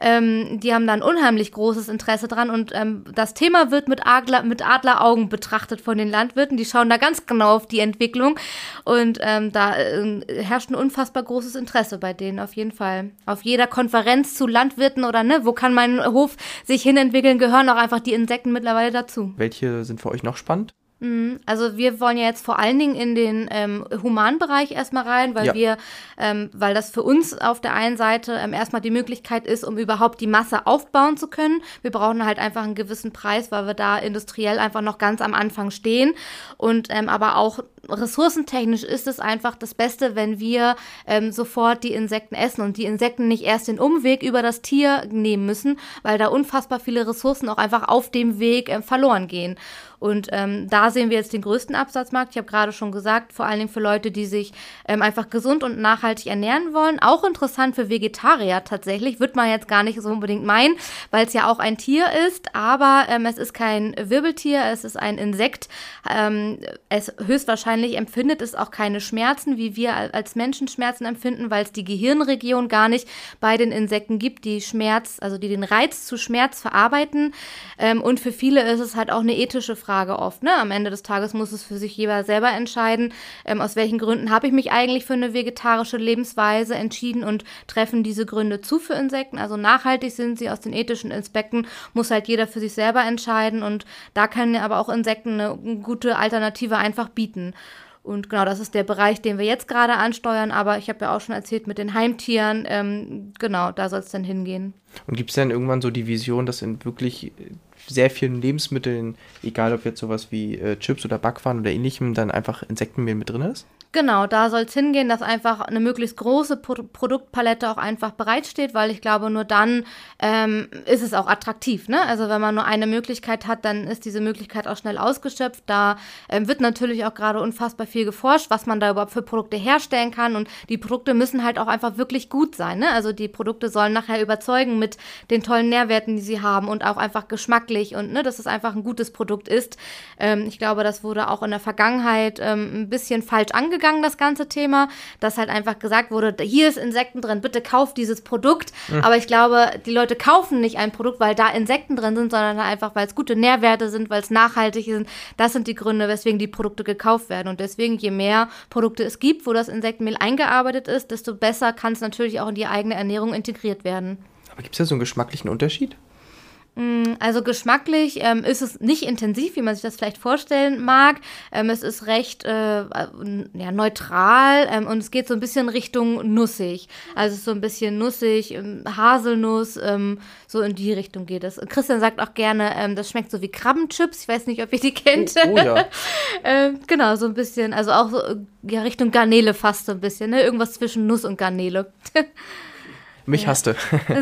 Ähm, die haben da ein unheimlich großes Interesse dran und ähm, das Thema wird mit, Adler, mit Adleraugen betrachtet von den Landwirten. Die schauen da ganz genau auf die Entwicklung und ähm, da äh, herrscht ein unfassbar großes Interesse bei denen auf jeden Fall. Auf jeder Konferenz zu Landwirten oder ne, wo kann mein Hof sich hinentwickeln, gehören auch einfach die Insekten mittlerweile dazu. Welche sind für euch noch spannend? Mhm. Also wir wollen ja jetzt vor allen Dingen in den ähm, Humanbereich erstmal rein, weil ja. wir, ähm, weil das für uns auf der einen Seite ähm, erstmal die Möglichkeit ist, um überhaupt die Masse aufbauen zu können. Wir brauchen halt einfach einen gewissen Preis, weil wir da industriell einfach noch ganz am Anfang stehen. Und ähm, aber auch ressourcentechnisch ist es einfach das Beste, wenn wir ähm, sofort die Insekten essen und die Insekten nicht erst den Umweg über das Tier nehmen müssen, weil da unfassbar viele Ressourcen auch einfach auf dem Weg äh, verloren gehen. Und ähm, da sehen wir jetzt den größten Absatzmarkt. Ich habe gerade schon gesagt, vor allen Dingen für Leute, die sich ähm, einfach gesund und nachhaltig ernähren wollen. Auch interessant für Vegetarier tatsächlich. Wird man jetzt gar nicht so unbedingt meinen, weil es ja auch ein Tier ist. Aber ähm, es ist kein Wirbeltier, es ist ein Insekt. Ähm, es höchstwahrscheinlich empfindet es auch keine Schmerzen, wie wir als Menschen Schmerzen empfinden, weil es die Gehirnregion gar nicht bei den Insekten gibt, die Schmerz, also die den Reiz zu Schmerz verarbeiten. Ähm, und für viele ist es halt auch eine ethische Frage Frage oft. Ne? Am Ende des Tages muss es für sich jeder selber entscheiden, ähm, aus welchen Gründen habe ich mich eigentlich für eine vegetarische Lebensweise entschieden und treffen diese Gründe zu für Insekten. Also nachhaltig sind sie aus den ethischen Aspekten, muss halt jeder für sich selber entscheiden und da können aber auch Insekten eine gute Alternative einfach bieten. Und genau, das ist der Bereich, den wir jetzt gerade ansteuern. Aber ich habe ja auch schon erzählt mit den Heimtieren. Ähm, genau, da soll es dann hingehen. Und gibt es dann irgendwann so die Vision, dass in wirklich sehr vielen Lebensmitteln, egal ob jetzt sowas wie äh, Chips oder Backwaren oder ähnlichem, dann einfach Insektenmehl mit drin ist? Genau, da soll es hingehen, dass einfach eine möglichst große Pro Produktpalette auch einfach bereitsteht, weil ich glaube, nur dann ähm, ist es auch attraktiv. Ne? Also wenn man nur eine Möglichkeit hat, dann ist diese Möglichkeit auch schnell ausgeschöpft. Da ähm, wird natürlich auch gerade unfassbar viel geforscht, was man da überhaupt für Produkte herstellen kann. Und die Produkte müssen halt auch einfach wirklich gut sein. Ne? Also die Produkte sollen nachher überzeugen mit den tollen Nährwerten, die sie haben und auch einfach geschmacklich und ne, dass es einfach ein gutes Produkt ist. Ähm, ich glaube, das wurde auch in der Vergangenheit ähm, ein bisschen falsch angegangen angegangen, das ganze Thema, dass halt einfach gesagt wurde, hier ist Insekten drin, bitte kauft dieses Produkt. Mhm. Aber ich glaube, die Leute kaufen nicht ein Produkt, weil da Insekten drin sind, sondern einfach, weil es gute Nährwerte sind, weil es nachhaltig ist. Das sind die Gründe, weswegen die Produkte gekauft werden. Und deswegen, je mehr Produkte es gibt, wo das Insektenmehl eingearbeitet ist, desto besser kann es natürlich auch in die eigene Ernährung integriert werden. Aber gibt es da so einen geschmacklichen Unterschied? Mm, also geschmacklich ähm, ist es nicht intensiv, wie man sich das vielleicht vorstellen mag. Ähm, es ist recht äh, ja, neutral ähm, und es geht so ein bisschen Richtung nussig. Also so ein bisschen nussig, ähm, Haselnuss, ähm, so in die Richtung geht es. Christian sagt auch gerne, ähm, das schmeckt so wie Krabbenchips. Ich weiß nicht, ob ihr die kennt. Oh, oh ja. genau, so ein bisschen, also auch so ja, Richtung Garnele fast so ein bisschen, ne? Irgendwas zwischen Nuss und Garnele. Mich ja. hasste.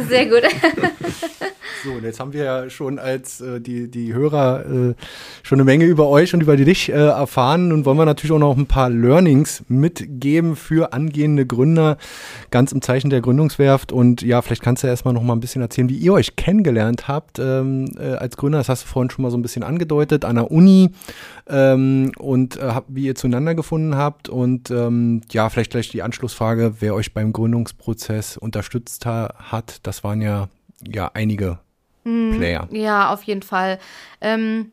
Sehr gut. so, und jetzt haben wir ja schon als äh, die, die Hörer äh, schon eine Menge über euch und über dich äh, erfahren. Und wollen wir natürlich auch noch ein paar Learnings mitgeben für angehende Gründer, ganz im Zeichen der Gründungswerft. Und ja, vielleicht kannst du ja erstmal noch mal ein bisschen erzählen, wie ihr euch kennengelernt habt ähm, äh, als Gründer. Das hast du vorhin schon mal so ein bisschen angedeutet, an der Uni ähm, und äh, wie ihr zueinander gefunden habt. Und ähm, ja, vielleicht gleich die Anschlussfrage, wer euch beim Gründungsprozess unterstützt ha hat. Das waren ja, ja einige hm, Player. Ja, auf jeden Fall. Ähm,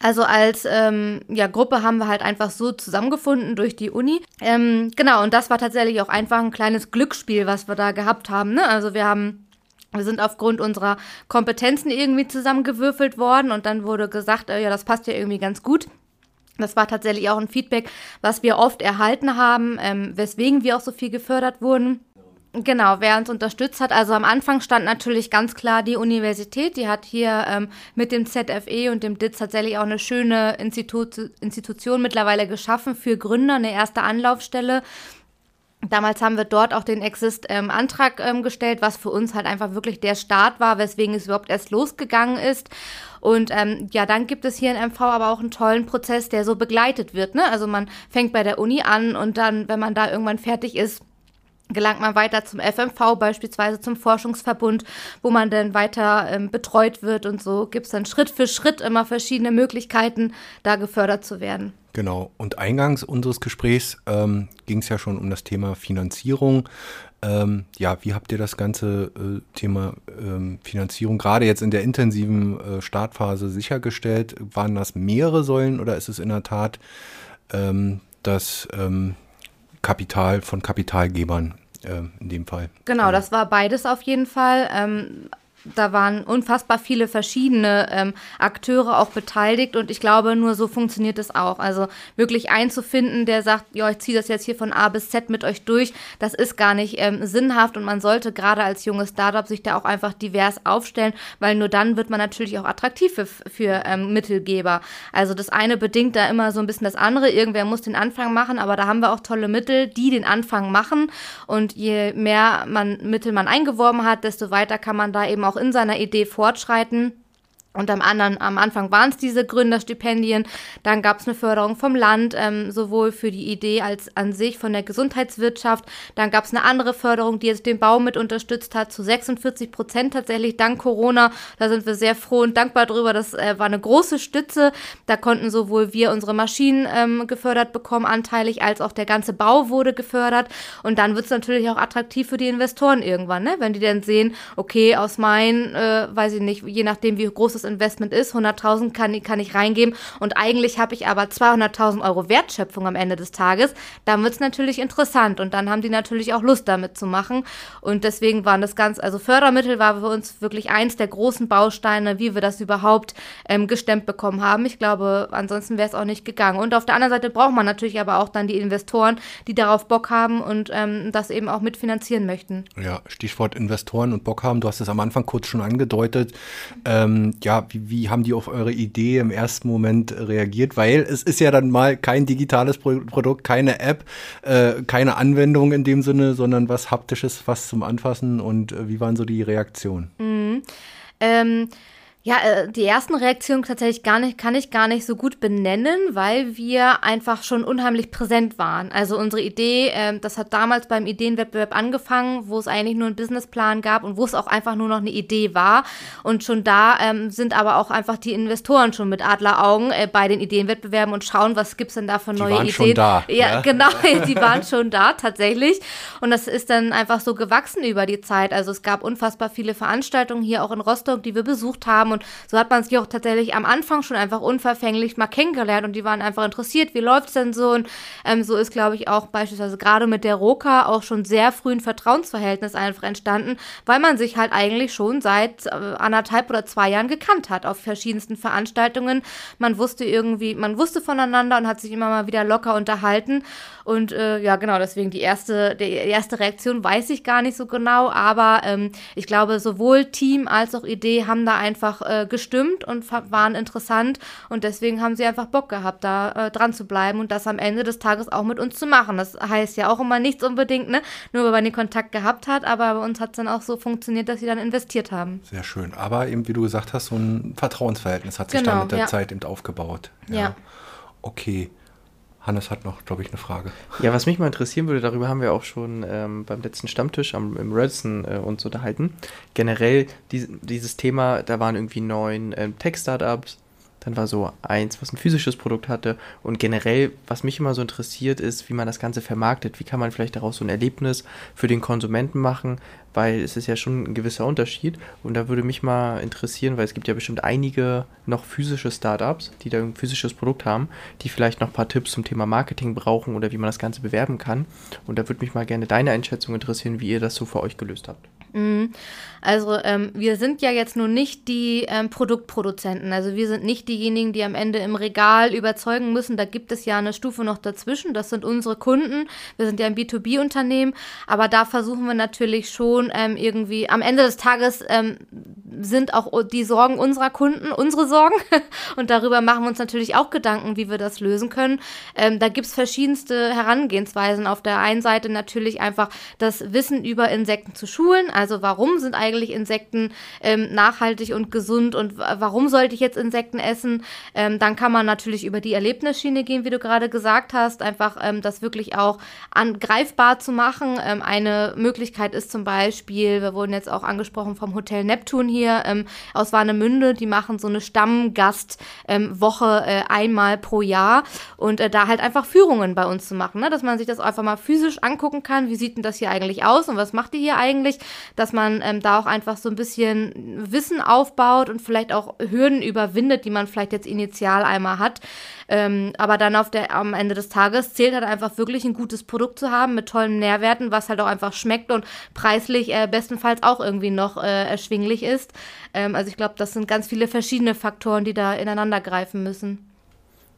also als ähm, ja, Gruppe haben wir halt einfach so zusammengefunden durch die Uni. Ähm, genau, und das war tatsächlich auch einfach ein kleines Glücksspiel, was wir da gehabt haben. Ne? Also wir haben wir sind aufgrund unserer Kompetenzen irgendwie zusammengewürfelt worden und dann wurde gesagt, äh, ja, das passt ja irgendwie ganz gut. Das war tatsächlich auch ein Feedback, was wir oft erhalten haben, ähm, weswegen wir auch so viel gefördert wurden. Genau, wer uns unterstützt hat. Also am Anfang stand natürlich ganz klar die Universität. Die hat hier ähm, mit dem ZFE und dem DITZ tatsächlich auch eine schöne Institut Institution mittlerweile geschaffen für Gründer, eine erste Anlaufstelle. Damals haben wir dort auch den Exist-Antrag ähm, ähm, gestellt, was für uns halt einfach wirklich der Start war, weswegen es überhaupt erst losgegangen ist. Und ähm, ja, dann gibt es hier in MV aber auch einen tollen Prozess, der so begleitet wird. Ne? Also man fängt bei der Uni an und dann, wenn man da irgendwann fertig ist, gelangt man weiter zum FMV, beispielsweise zum Forschungsverbund, wo man dann weiter ähm, betreut wird und so gibt es dann Schritt für Schritt immer verschiedene Möglichkeiten, da gefördert zu werden. Genau. Und eingangs unseres Gesprächs ähm, ging es ja schon um das Thema Finanzierung. Ähm, ja, wie habt ihr das ganze äh, Thema ähm, Finanzierung gerade jetzt in der intensiven äh, Startphase sichergestellt? Waren das mehrere Säulen oder ist es in der Tat ähm, das ähm, Kapital von Kapitalgebern äh, in dem Fall? Genau, das war beides auf jeden Fall. Ähm, da waren unfassbar viele verschiedene ähm, Akteure auch beteiligt und ich glaube, nur so funktioniert es auch. Also wirklich einzufinden, der sagt, ja, ich ziehe das jetzt hier von A bis Z mit euch durch, das ist gar nicht ähm, sinnhaft und man sollte gerade als junges Startup sich da auch einfach divers aufstellen, weil nur dann wird man natürlich auch attraktiv für, für ähm, Mittelgeber. Also das eine bedingt da immer so ein bisschen das andere. Irgendwer muss den Anfang machen, aber da haben wir auch tolle Mittel, die den Anfang machen und je mehr man Mittel man eingeworben hat, desto weiter kann man da eben auch in seiner Idee fortschreiten. Und am, anderen, am Anfang waren es diese Gründerstipendien. Dann gab es eine Förderung vom Land, ähm, sowohl für die Idee als an sich von der Gesundheitswirtschaft. Dann gab es eine andere Förderung, die jetzt den Bau mit unterstützt hat, zu 46 Prozent tatsächlich dank Corona. Da sind wir sehr froh und dankbar drüber. Das äh, war eine große Stütze. Da konnten sowohl wir unsere Maschinen ähm, gefördert bekommen, anteilig, als auch der ganze Bau wurde gefördert. Und dann wird es natürlich auch attraktiv für die Investoren irgendwann, ne? wenn die dann sehen, okay, aus meinen, äh, weiß ich nicht, je nachdem, wie groß das Investment ist. 100.000 kann, kann ich reingeben und eigentlich habe ich aber 200.000 Euro Wertschöpfung am Ende des Tages. Dann wird es natürlich interessant und dann haben die natürlich auch Lust damit zu machen. Und deswegen waren das ganz, also Fördermittel war für uns wirklich eins der großen Bausteine, wie wir das überhaupt ähm, gestemmt bekommen haben. Ich glaube, ansonsten wäre es auch nicht gegangen. Und auf der anderen Seite braucht man natürlich aber auch dann die Investoren, die darauf Bock haben und ähm, das eben auch mitfinanzieren möchten. Ja, Stichwort Investoren und Bock haben. Du hast es am Anfang kurz schon angedeutet. Ähm, ja, wie, wie haben die auf eure Idee im ersten Moment reagiert? Weil es ist ja dann mal kein digitales Pro Produkt, keine App, äh, keine Anwendung in dem Sinne, sondern was haptisches, was zum Anfassen. Und äh, wie waren so die Reaktionen? Mhm. Ähm ja, äh, die ersten Reaktionen tatsächlich gar nicht, kann ich gar nicht so gut benennen, weil wir einfach schon unheimlich präsent waren. Also unsere Idee, äh, das hat damals beim Ideenwettbewerb angefangen, wo es eigentlich nur einen Businessplan gab und wo es auch einfach nur noch eine Idee war. Und schon da ähm, sind aber auch einfach die Investoren schon mit Adleraugen äh, bei den Ideenwettbewerben und schauen, was gibt's denn da für neue die waren Ideen. Schon da, ja, ja, genau, die waren schon da tatsächlich. Und das ist dann einfach so gewachsen über die Zeit. Also es gab unfassbar viele Veranstaltungen hier auch in Rostock, die wir besucht haben und so hat man sich auch tatsächlich am Anfang schon einfach unverfänglich mal kennengelernt und die waren einfach interessiert, wie läuft's denn so? Und ähm, so ist, glaube ich, auch beispielsweise gerade mit der Roka auch schon sehr früh ein Vertrauensverhältnis einfach entstanden, weil man sich halt eigentlich schon seit äh, anderthalb oder zwei Jahren gekannt hat auf verschiedensten Veranstaltungen. Man wusste irgendwie, man wusste voneinander und hat sich immer mal wieder locker unterhalten. Und äh, ja, genau, deswegen die erste, die erste Reaktion weiß ich gar nicht so genau, aber ähm, ich glaube, sowohl Team als auch Idee haben da einfach äh, gestimmt und waren interessant und deswegen haben sie einfach Bock gehabt, da äh, dran zu bleiben und das am Ende des Tages auch mit uns zu machen. Das heißt ja auch immer nichts unbedingt, ne? Nur weil man den Kontakt gehabt hat, aber bei uns hat es dann auch so funktioniert, dass sie dann investiert haben. Sehr schön. Aber eben, wie du gesagt hast, so ein Vertrauensverhältnis hat sich genau, dann mit der ja. Zeit eben aufgebaut. ja. ja. Okay. Hannes hat noch, glaube ich, eine Frage. Ja, was mich mal interessieren würde, darüber haben wir auch schon ähm, beim letzten Stammtisch am, im Radisson äh, uns unterhalten. Generell die, dieses Thema, da waren irgendwie neun ähm, Tech-Startups, dann war so eins, was ein physisches Produkt hatte. Und generell, was mich immer so interessiert, ist, wie man das Ganze vermarktet. Wie kann man vielleicht daraus so ein Erlebnis für den Konsumenten machen? Weil es ist ja schon ein gewisser Unterschied. Und da würde mich mal interessieren, weil es gibt ja bestimmt einige noch physische Startups, die da ein physisches Produkt haben, die vielleicht noch ein paar Tipps zum Thema Marketing brauchen oder wie man das Ganze bewerben kann. Und da würde mich mal gerne deine Einschätzung interessieren, wie ihr das so für euch gelöst habt. Mhm. Also ähm, wir sind ja jetzt nur nicht die ähm, Produktproduzenten. Also wir sind nicht diejenigen, die am Ende im Regal überzeugen müssen. Da gibt es ja eine Stufe noch dazwischen. Das sind unsere Kunden. Wir sind ja ein B2B-Unternehmen. Aber da versuchen wir natürlich schon ähm, irgendwie am Ende des Tages ähm, sind auch die Sorgen unserer Kunden unsere Sorgen. Und darüber machen wir uns natürlich auch Gedanken, wie wir das lösen können. Ähm, da gibt es verschiedenste Herangehensweisen. Auf der einen Seite natürlich einfach das Wissen über Insekten zu schulen. Also warum sind eigentlich Insekten ähm, nachhaltig und gesund und warum sollte ich jetzt Insekten essen? Ähm, dann kann man natürlich über die Erlebnisschiene gehen, wie du gerade gesagt hast. Einfach ähm, das wirklich auch angreifbar zu machen. Ähm, eine Möglichkeit ist zum Beispiel, wir wurden jetzt auch angesprochen vom Hotel Neptun hier ähm, aus Warnemünde, die machen so eine Stammgastwoche äh, einmal pro Jahr und äh, da halt einfach Führungen bei uns zu machen, ne? dass man sich das einfach mal physisch angucken kann, wie sieht denn das hier eigentlich aus und was macht ihr hier eigentlich? Dass man ähm, da auch einfach so ein bisschen Wissen aufbaut und vielleicht auch Hürden überwindet, die man vielleicht jetzt initial einmal hat. Ähm, aber dann auf der, am Ende des Tages zählt halt einfach wirklich ein gutes Produkt zu haben mit tollen Nährwerten, was halt auch einfach schmeckt und preislich äh, bestenfalls auch irgendwie noch äh, erschwinglich ist. Ähm, also ich glaube, das sind ganz viele verschiedene Faktoren, die da ineinander greifen müssen.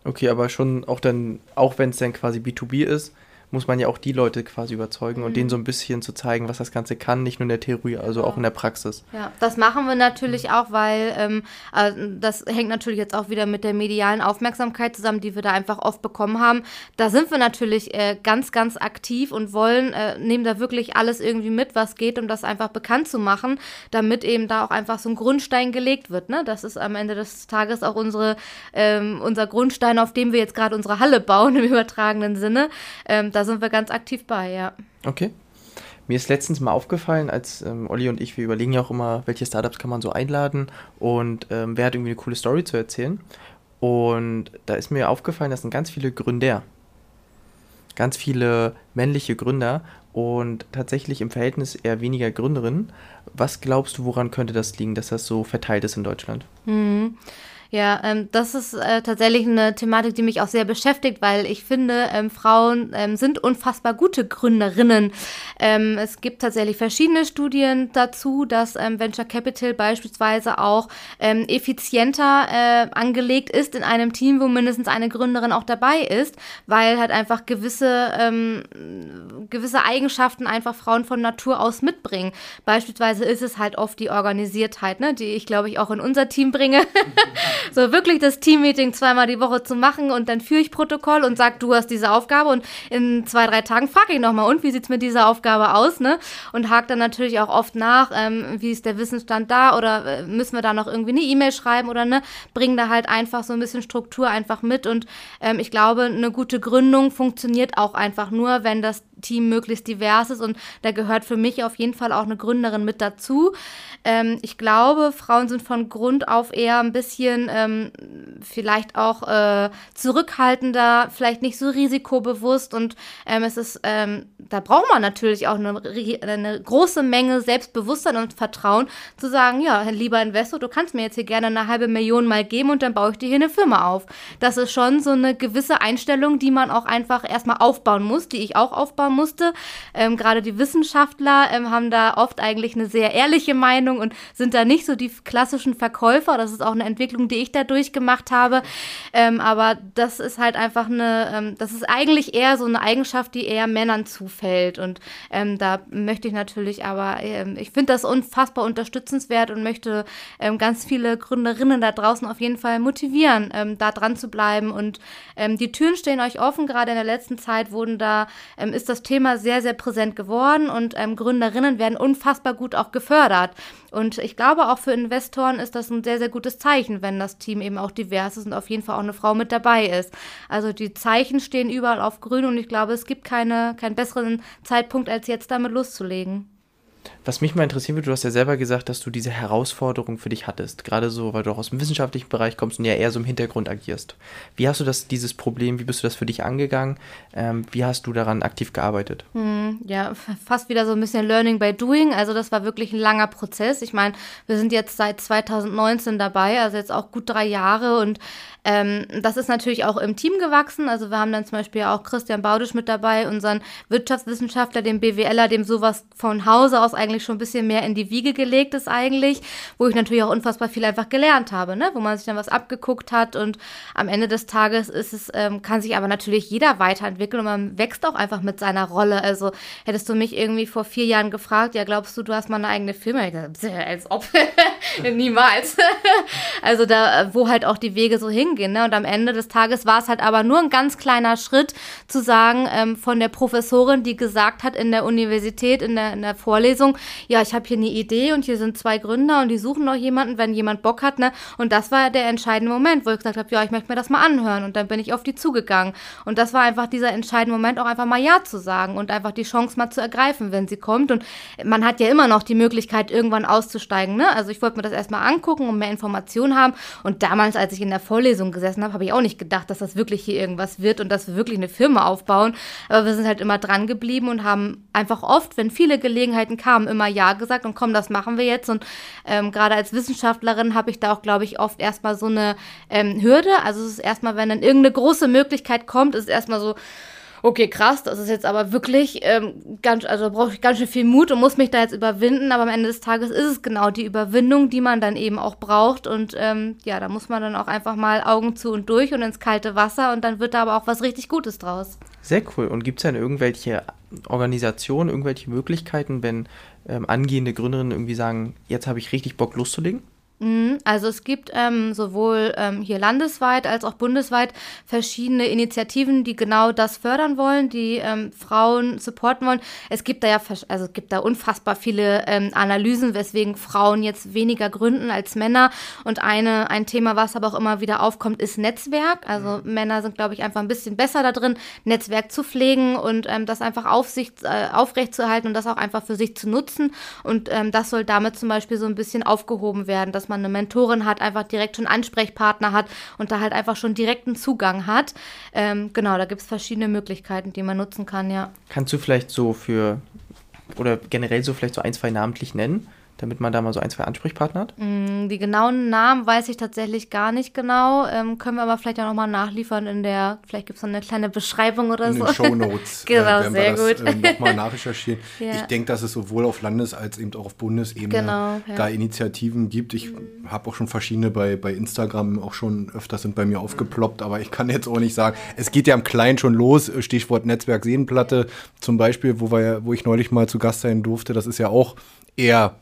Okay, aber schon auch dann, auch wenn es dann quasi B2B ist, muss man ja auch die Leute quasi überzeugen und denen mhm. so ein bisschen zu zeigen, was das Ganze kann, nicht nur in der Theorie, also auch in der Praxis. Ja, das machen wir natürlich auch, weil ähm, also das hängt natürlich jetzt auch wieder mit der medialen Aufmerksamkeit zusammen, die wir da einfach oft bekommen haben. Da sind wir natürlich äh, ganz, ganz aktiv und wollen, äh, nehmen da wirklich alles irgendwie mit, was geht, um das einfach bekannt zu machen, damit eben da auch einfach so ein Grundstein gelegt wird. Ne? Das ist am Ende des Tages auch unsere, ähm, unser Grundstein, auf dem wir jetzt gerade unsere Halle bauen, im übertragenen Sinne. Ähm, da sind wir ganz aktiv bei, ja. Okay. Mir ist letztens mal aufgefallen, als ähm, Olli und ich, wir überlegen ja auch immer, welche Startups kann man so einladen und ähm, wer hat irgendwie eine coole Story zu erzählen. Und da ist mir aufgefallen, das sind ganz viele Gründer. Ganz viele männliche Gründer und tatsächlich im Verhältnis eher weniger Gründerinnen. Was glaubst du, woran könnte das liegen, dass das so verteilt ist in Deutschland? Mhm. Ja, ähm, das ist äh, tatsächlich eine Thematik, die mich auch sehr beschäftigt, weil ich finde, ähm, Frauen ähm, sind unfassbar gute Gründerinnen. Ähm, es gibt tatsächlich verschiedene Studien dazu, dass ähm, Venture Capital beispielsweise auch ähm, effizienter äh, angelegt ist in einem Team, wo mindestens eine Gründerin auch dabei ist, weil halt einfach gewisse, gewisse Eigenschaften einfach Frauen von Natur aus mitbringen. Beispielsweise ist es halt oft die Organisiertheit, ne, die ich glaube ich auch in unser Team bringe. so wirklich das Teammeeting zweimal die Woche zu machen und dann führe ich Protokoll und sage, du hast diese Aufgabe und in zwei, drei Tagen frage ich nochmal, und wie sieht es mit dieser Aufgabe aus, ne? Und hake dann natürlich auch oft nach, ähm, wie ist der Wissensstand da oder äh, müssen wir da noch irgendwie eine E-Mail schreiben oder ne? Bringen da halt einfach so ein bisschen Struktur einfach mit und ähm, ich glaube, eine gute Gründung funktioniert auch einfach nur, wenn das Team möglichst divers ist und da gehört für mich auf jeden Fall auch eine Gründerin mit dazu. Ähm, ich glaube, Frauen sind von Grund auf eher ein bisschen ähm, vielleicht auch äh, zurückhaltender, vielleicht nicht so risikobewusst und ähm, es ist, ähm, da braucht man natürlich auch eine, eine, große Menge Selbstbewusstsein und Vertrauen zu sagen, ja, lieber Investor, du kannst mir jetzt hier gerne eine halbe Million mal geben und dann baue ich dir hier eine Firma auf. Das ist schon so eine gewisse Einstellung, die man auch einfach erstmal aufbauen muss, die ich auch aufbauen musste. Ähm, Gerade die Wissenschaftler ähm, haben da oft eigentlich eine sehr ehrliche Meinung und sind da nicht so die klassischen Verkäufer. Das ist auch eine Entwicklung, die ich da durchgemacht habe. Ähm, aber das ist halt einfach eine, ähm, das ist eigentlich eher so eine Eigenschaft, die eher Männern zufällt. Und ähm, da möchte ich natürlich aber, ähm, ich finde das unfassbar unterstützenswert und möchte ähm, ganz viele Gründerinnen da draußen auf jeden Fall motivieren, ähm, da dran zu bleiben. Und ähm, die Türen stehen euch offen. Gerade in der letzten Zeit wurden da, ähm, ist das Thema sehr, sehr präsent geworden und ähm, Gründerinnen werden unfassbar gut auch gefördert. Und ich glaube, auch für Investoren ist das ein sehr, sehr gutes Zeichen, wenn das Team eben auch divers ist und auf jeden Fall auch eine Frau mit dabei ist. Also die Zeichen stehen überall auf grün und ich glaube, es gibt keine, keinen besseren Zeitpunkt, als jetzt damit loszulegen. Was mich mal interessieren würde, du hast ja selber gesagt, dass du diese Herausforderung für dich hattest. Gerade so, weil du auch aus dem wissenschaftlichen Bereich kommst und ja eher so im Hintergrund agierst. Wie hast du das, dieses Problem, wie bist du das für dich angegangen? Ähm, wie hast du daran aktiv gearbeitet? Hm, ja, fast wieder so ein bisschen Learning by Doing. Also das war wirklich ein langer Prozess. Ich meine, wir sind jetzt seit 2019 dabei, also jetzt auch gut drei Jahre und ähm, das ist natürlich auch im Team gewachsen. Also wir haben dann zum Beispiel auch Christian Baudisch mit dabei, unseren Wirtschaftswissenschaftler, den BWLer, dem sowas von Hause aus eigentlich schon ein bisschen mehr in die Wiege gelegt ist eigentlich, wo ich natürlich auch unfassbar viel einfach gelernt habe, ne? wo man sich dann was abgeguckt hat und am Ende des Tages ist es, ähm, kann sich aber natürlich jeder weiterentwickeln und man wächst auch einfach mit seiner Rolle. Also hättest du mich irgendwie vor vier Jahren gefragt, ja glaubst du, du hast mal eine eigene Firma? Ich gesagt, als ob. Niemals. also da, wo halt auch die Wege so hingehen. Ne? Und am Ende des Tages war es halt aber nur ein ganz kleiner Schritt zu sagen, ähm, von der Professorin, die gesagt hat in der Universität, in der, in der Vorlesung, ja, ich habe hier eine Idee und hier sind zwei Gründer und die suchen noch jemanden, wenn jemand Bock hat. Ne? Und das war der entscheidende Moment, wo ich gesagt habe, ja, ich möchte mir das mal anhören. Und dann bin ich auf die zugegangen. Und das war einfach dieser entscheidende Moment, auch einfach mal Ja zu sagen und einfach die Chance mal zu ergreifen, wenn sie kommt. Und man hat ja immer noch die Möglichkeit, irgendwann auszusteigen. Ne? Also ich wollte wollte mir das erstmal angucken und mehr Informationen haben. Und damals, als ich in der Vorlesung gesessen habe, habe ich auch nicht gedacht, dass das wirklich hier irgendwas wird und dass wir wirklich eine Firma aufbauen. Aber wir sind halt immer dran geblieben und haben einfach oft, wenn viele Gelegenheiten kamen, immer Ja gesagt und komm, das machen wir jetzt. Und ähm, gerade als Wissenschaftlerin habe ich da auch, glaube ich, oft erstmal so eine ähm, Hürde. Also es ist erstmal, wenn dann irgendeine große Möglichkeit kommt, ist erstmal so, okay, krass, das ist jetzt aber wirklich ähm, ganz, also brauche ich ganz schön viel Mut und muss mich da jetzt überwinden, aber am Ende des Tages ist es genau die Überwindung, die man dann eben auch braucht und ähm, ja, da muss man dann auch einfach mal Augen zu und durch und ins kalte Wasser und dann wird da aber auch was richtig Gutes draus. Sehr cool. Und gibt es dann irgendwelche Organisationen, irgendwelche Möglichkeiten, wenn ähm, angehende Gründerinnen irgendwie sagen, jetzt habe ich richtig Bock loszulegen? Mhm. Also es gibt ähm, sowohl ähm, hier landesweit als auch bundesweit verschiedene Initiativen, die genau das fördern wollen, die ähm, Frauen supporten wollen. Es gibt da ja also es gibt da unfassbar viele ähm, Analysen, weswegen Frauen jetzt weniger gründen als Männer. Und eine ein Thema, was aber auch immer wieder aufkommt, ist Netzwerk. Also mhm. Männer sind, glaube ich, einfach ein bisschen besser da drin, Netzwerk zu pflegen und ähm, das einfach auf sich äh, aufrechtzuerhalten und das auch einfach für sich zu nutzen. Und ähm, das soll damit zum Beispiel so ein bisschen aufgehoben werden, dass man eine Mentorin hat, einfach direkt schon Ansprechpartner hat und da halt einfach schon direkten Zugang hat. Ähm, genau, da gibt es verschiedene Möglichkeiten, die man nutzen kann, ja. Kannst du vielleicht so für oder generell so vielleicht so ein, zwei namentlich nennen? Damit man da mal so ein, zwei Ansprechpartner hat? Mm, die genauen Namen weiß ich tatsächlich gar nicht genau. Ähm, können wir aber vielleicht ja nochmal nachliefern in der, vielleicht gibt es eine kleine Beschreibung oder in so. In den Shownotes. genau, äh, sehr gut. Äh, nochmal nachrecherchieren. ja. Ich denke, dass es sowohl auf Landes- als eben auch auf Bundesebene genau, ja. da Initiativen gibt. Ich mhm. habe auch schon verschiedene bei, bei Instagram auch schon öfters sind bei mir aufgeploppt, aber ich kann jetzt auch nicht sagen, es geht ja im Kleinen schon los. Stichwort Netzwerk Seenplatte zum Beispiel, wo, wir, wo ich neulich mal zu Gast sein durfte. Das ist ja auch eher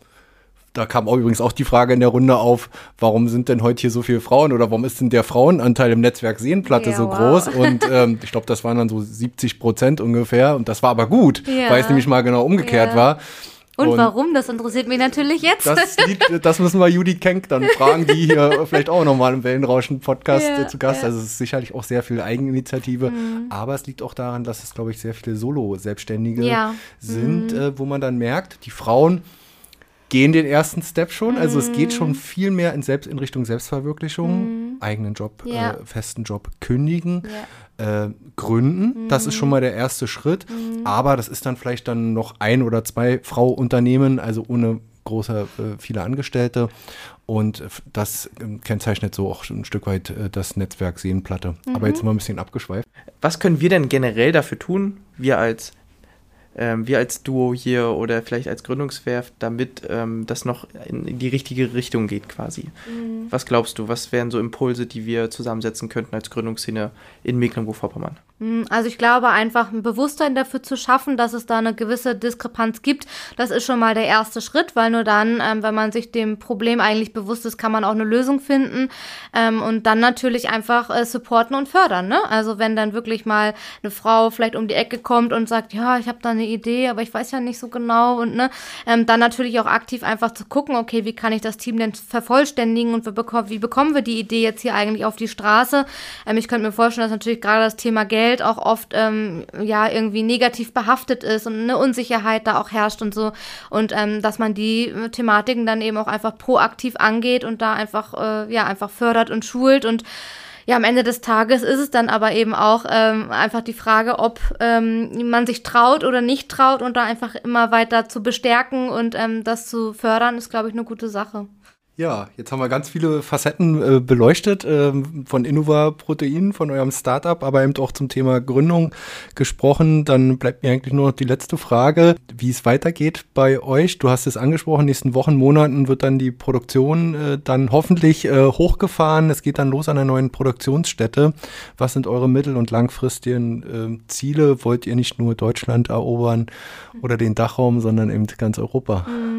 da kam auch übrigens auch die Frage in der Runde auf, warum sind denn heute hier so viele Frauen oder warum ist denn der Frauenanteil im Netzwerk Seenplatte ja, so wow. groß? Und ähm, ich glaube, das waren dann so 70 Prozent ungefähr. Und das war aber gut, ja. weil es nämlich mal genau umgekehrt ja. war. Und, und, warum? Das interessiert mich natürlich jetzt. Das, das müssen wir Judy Kenk dann fragen, die hier vielleicht auch nochmal im Wellenrauschen-Podcast ja, zu Gast. Ja. Also es ist sicherlich auch sehr viel Eigeninitiative, mhm. aber es liegt auch daran, dass es, glaube ich, sehr viele Solo-Selbstständige ja. sind, mhm. äh, wo man dann merkt, die Frauen gehen den ersten Step schon. Mhm. Also es geht schon mhm. viel mehr in, Selbst, in Richtung Selbstverwirklichung, mhm. eigenen Job, ja. äh, festen Job kündigen, ja. äh, gründen. Mhm. Das ist schon mal der erste Schritt. Mhm. Aber das ist dann vielleicht dann noch ein oder zwei Frau-Unternehmen, also ohne große, äh, viele Angestellte. Und das ähm, kennzeichnet so auch ein Stück weit äh, das Netzwerk Seenplatte. Aber jetzt mhm. mal ein bisschen abgeschweift. Was können wir denn generell dafür tun, wir als ähm, wir als Duo hier oder vielleicht als Gründungswerft, damit ähm, das noch in, die richtige Richtung geht quasi. Mhm. Was glaubst du, was wären so Impulse, die wir zusammensetzen könnten als Gründungsszene in Mecklenburg-Vorpommern? Hm, also ich glaube einfach ein Bewusstsein dafür zu schaffen, dass es da eine gewisse Diskrepanz gibt, das ist schon mal der erste Schritt, weil nur dann, ähm, wenn man sich dem Problem eigentlich bewusst ist, kann man auch eine Lösung finden ähm, und dann natürlich einfach äh, supporten und fördern. Ne? Also wenn dann wirklich mal eine Frau vielleicht um die Ecke kommt und sagt, ja, ich habe da eine Idee, aber ich weiß ja nicht so genau und ne, ähm, dann natürlich auch aktiv einfach zu gucken, okay, wie kann ich das Team denn vervollständigen und wie bekommen wir die Idee jetzt hier eigentlich auf die Straße? Ähm, ich könnte mir vorstellen, dass natürlich gerade das Thema Geld Geld auch oft ähm, ja irgendwie negativ behaftet ist und eine Unsicherheit da auch herrscht und so. Und ähm, dass man die Thematiken dann eben auch einfach proaktiv angeht und da einfach, äh, ja, einfach fördert und schult und ja, am Ende des Tages ist es dann aber eben auch ähm, einfach die Frage, ob ähm, man sich traut oder nicht traut und da einfach immer weiter zu bestärken und ähm, das zu fördern, ist, glaube ich, eine gute Sache. Ja, jetzt haben wir ganz viele Facetten äh, beleuchtet, äh, von Innova Protein, von eurem Startup, aber eben auch zum Thema Gründung gesprochen. Dann bleibt mir eigentlich nur noch die letzte Frage, wie es weitergeht bei euch. Du hast es angesprochen, nächsten Wochen, Monaten wird dann die Produktion äh, dann hoffentlich äh, hochgefahren. Es geht dann los an einer neuen Produktionsstätte. Was sind eure mittel- und langfristigen ähm, Ziele? Wollt ihr nicht nur Deutschland erobern oder den Dachraum, sondern eben ganz Europa? Mhm.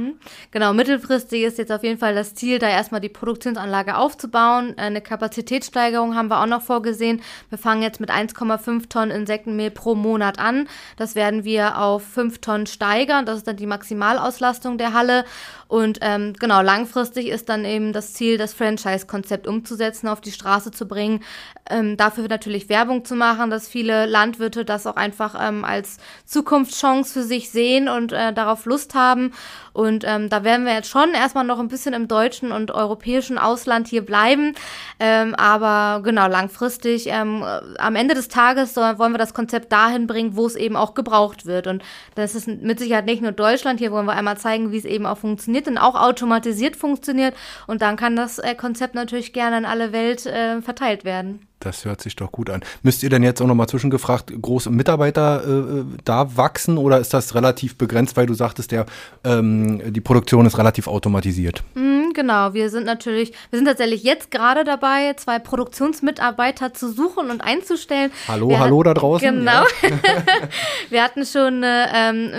Genau, mittelfristig ist jetzt auf jeden Fall das Ziel, Ziel, da erstmal die Produktionsanlage aufzubauen. Eine Kapazitätssteigerung haben wir auch noch vorgesehen. Wir fangen jetzt mit 1,5 Tonnen Insektenmehl pro Monat an. Das werden wir auf 5 Tonnen steigern. Das ist dann die Maximalauslastung der Halle. Und ähm, genau, langfristig ist dann eben das Ziel, das Franchise-Konzept umzusetzen, auf die Straße zu bringen. Ähm, dafür natürlich Werbung zu machen, dass viele Landwirte das auch einfach ähm, als Zukunftschance für sich sehen und äh, darauf Lust haben. Und ähm, da werden wir jetzt schon erstmal noch ein bisschen im Deutsch deutschen und europäischen Ausland hier bleiben. Ähm, aber genau, langfristig, ähm, am Ende des Tages soll, wollen wir das Konzept dahin bringen, wo es eben auch gebraucht wird. Und das ist mit Sicherheit nicht nur Deutschland. Hier wollen wir einmal zeigen, wie es eben auch funktioniert und auch automatisiert funktioniert. Und dann kann das äh, Konzept natürlich gerne in alle Welt äh, verteilt werden. Das hört sich doch gut an. Müsst ihr denn jetzt auch nochmal zwischengefragt, große Mitarbeiter äh, da wachsen oder ist das relativ begrenzt, weil du sagtest, der, ähm, die Produktion ist relativ automatisiert? Mm, genau, wir sind natürlich, wir sind tatsächlich jetzt gerade dabei, zwei Produktionsmitarbeiter zu suchen und einzustellen. Hallo, wir hallo da draußen. Genau. Ja. wir hatten schon eine, ähm,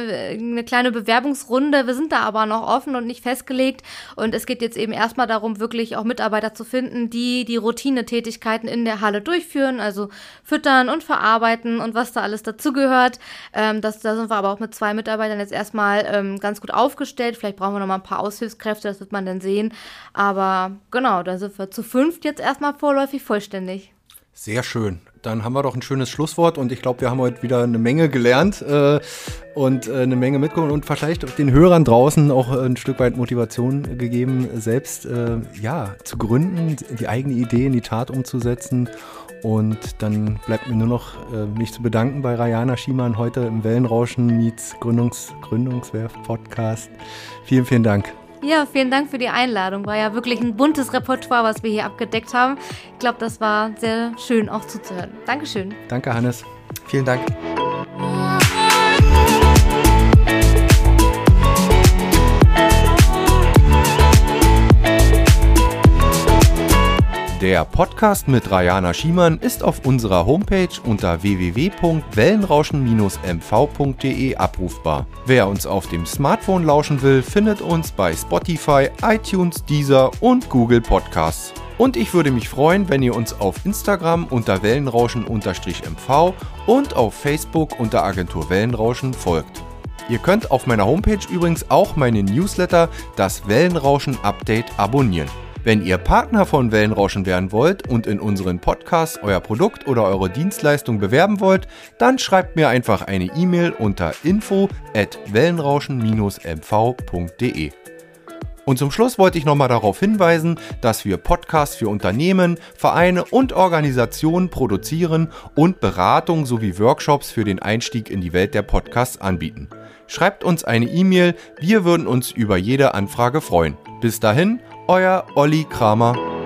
eine kleine Bewerbungsrunde, wir sind da aber noch offen und nicht festgelegt und es geht jetzt eben erstmal darum, wirklich auch Mitarbeiter zu finden, die die Routinetätigkeiten in der Halle Halle durchführen, also füttern und verarbeiten und was da alles dazugehört. Ähm, da sind wir aber auch mit zwei Mitarbeitern jetzt erstmal ähm, ganz gut aufgestellt. Vielleicht brauchen wir noch mal ein paar Aushilfskräfte, das wird man dann sehen. Aber genau, da sind wir zu fünft jetzt erstmal vorläufig vollständig. Sehr schön. Dann haben wir doch ein schönes Schlusswort und ich glaube, wir haben heute wieder eine Menge gelernt äh, und äh, eine Menge mitgenommen und vielleicht den Hörern draußen auch ein Stück weit Motivation gegeben, selbst äh, ja, zu gründen, die eigene Idee in die Tat umzusetzen. Und dann bleibt mir nur noch äh, mich zu bedanken bei Rayana Schiemann heute im Wellenrauschen Meets Gründungs Gründungswerf Podcast. Vielen, vielen Dank. Ja, vielen Dank für die Einladung. War ja wirklich ein buntes Repertoire, was wir hier abgedeckt haben. Ich glaube, das war sehr schön auch zuzuhören. Dankeschön. Danke, Hannes. Vielen Dank. Der Podcast mit Rayana Schiemann ist auf unserer Homepage unter www.wellenrauschen-mv.de abrufbar. Wer uns auf dem Smartphone lauschen will, findet uns bei Spotify, iTunes, Deezer und Google Podcasts. Und ich würde mich freuen, wenn ihr uns auf Instagram unter Wellenrauschen-MV und auf Facebook unter Agentur Wellenrauschen folgt. Ihr könnt auf meiner Homepage übrigens auch meinen Newsletter, das Wellenrauschen Update, abonnieren. Wenn ihr Partner von Wellenrauschen werden wollt und in unseren Podcast euer Produkt oder eure Dienstleistung bewerben wollt, dann schreibt mir einfach eine E-Mail unter info at wellenrauschen-mv.de. Und zum Schluss wollte ich nochmal darauf hinweisen, dass wir Podcasts für Unternehmen, Vereine und Organisationen produzieren und Beratung sowie Workshops für den Einstieg in die Welt der Podcasts anbieten. Schreibt uns eine E-Mail, wir würden uns über jede Anfrage freuen. Bis dahin, euer Olli Kramer.